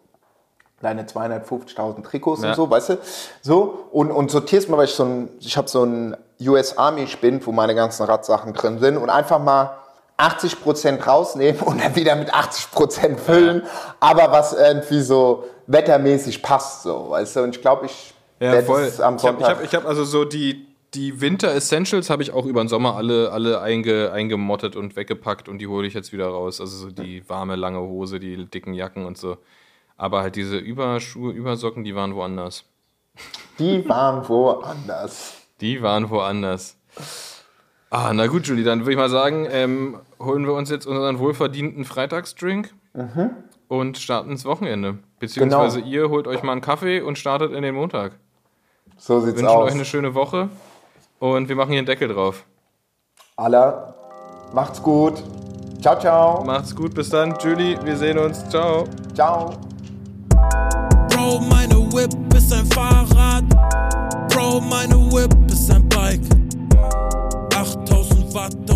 deine 250.000 Trikots Ja. und so, weißt du, so und, und sortierst mal, weil ich so ein, ich habe so einen US Army Spind, wo meine ganzen Radsachen drin sind und einfach mal 80% rausnehmen und dann wieder mit 80% füllen, aber was irgendwie so wettermäßig passt, so, weißt du, und ich glaube, ich Ja, werd voll. es am Ich habe Sonntag ich hab, ich hab also so die, die Winter Essentials habe ich auch über den Sommer alle, alle einge, eingemottet und weggepackt und die hole ich jetzt wieder raus. Also so die warme, lange Hose, die dicken Jacken und so. Aber halt diese Überschuhe, Übersocken, die waren woanders. Die waren woanders. Die waren woanders. Ah, na gut, Julie, dann würde ich mal sagen, ähm, holen wir uns jetzt unseren wohlverdienten Freitagsdrink und starten ins Wochenende. Beziehungsweise Genau. ihr holt euch mal einen Kaffee und startet in den Montag. So sieht's wünschen aus. euch eine schöne Woche und wir machen hier einen Deckel drauf. Alla, macht's gut. Ciao, ciao. Macht's gut, bis dann. Julie, wir sehen uns. Ciao. Ciao. Bro, meine Whip ist ein Fahrrad. Bro, meine Whip ist ein Bike. 8000 Watt.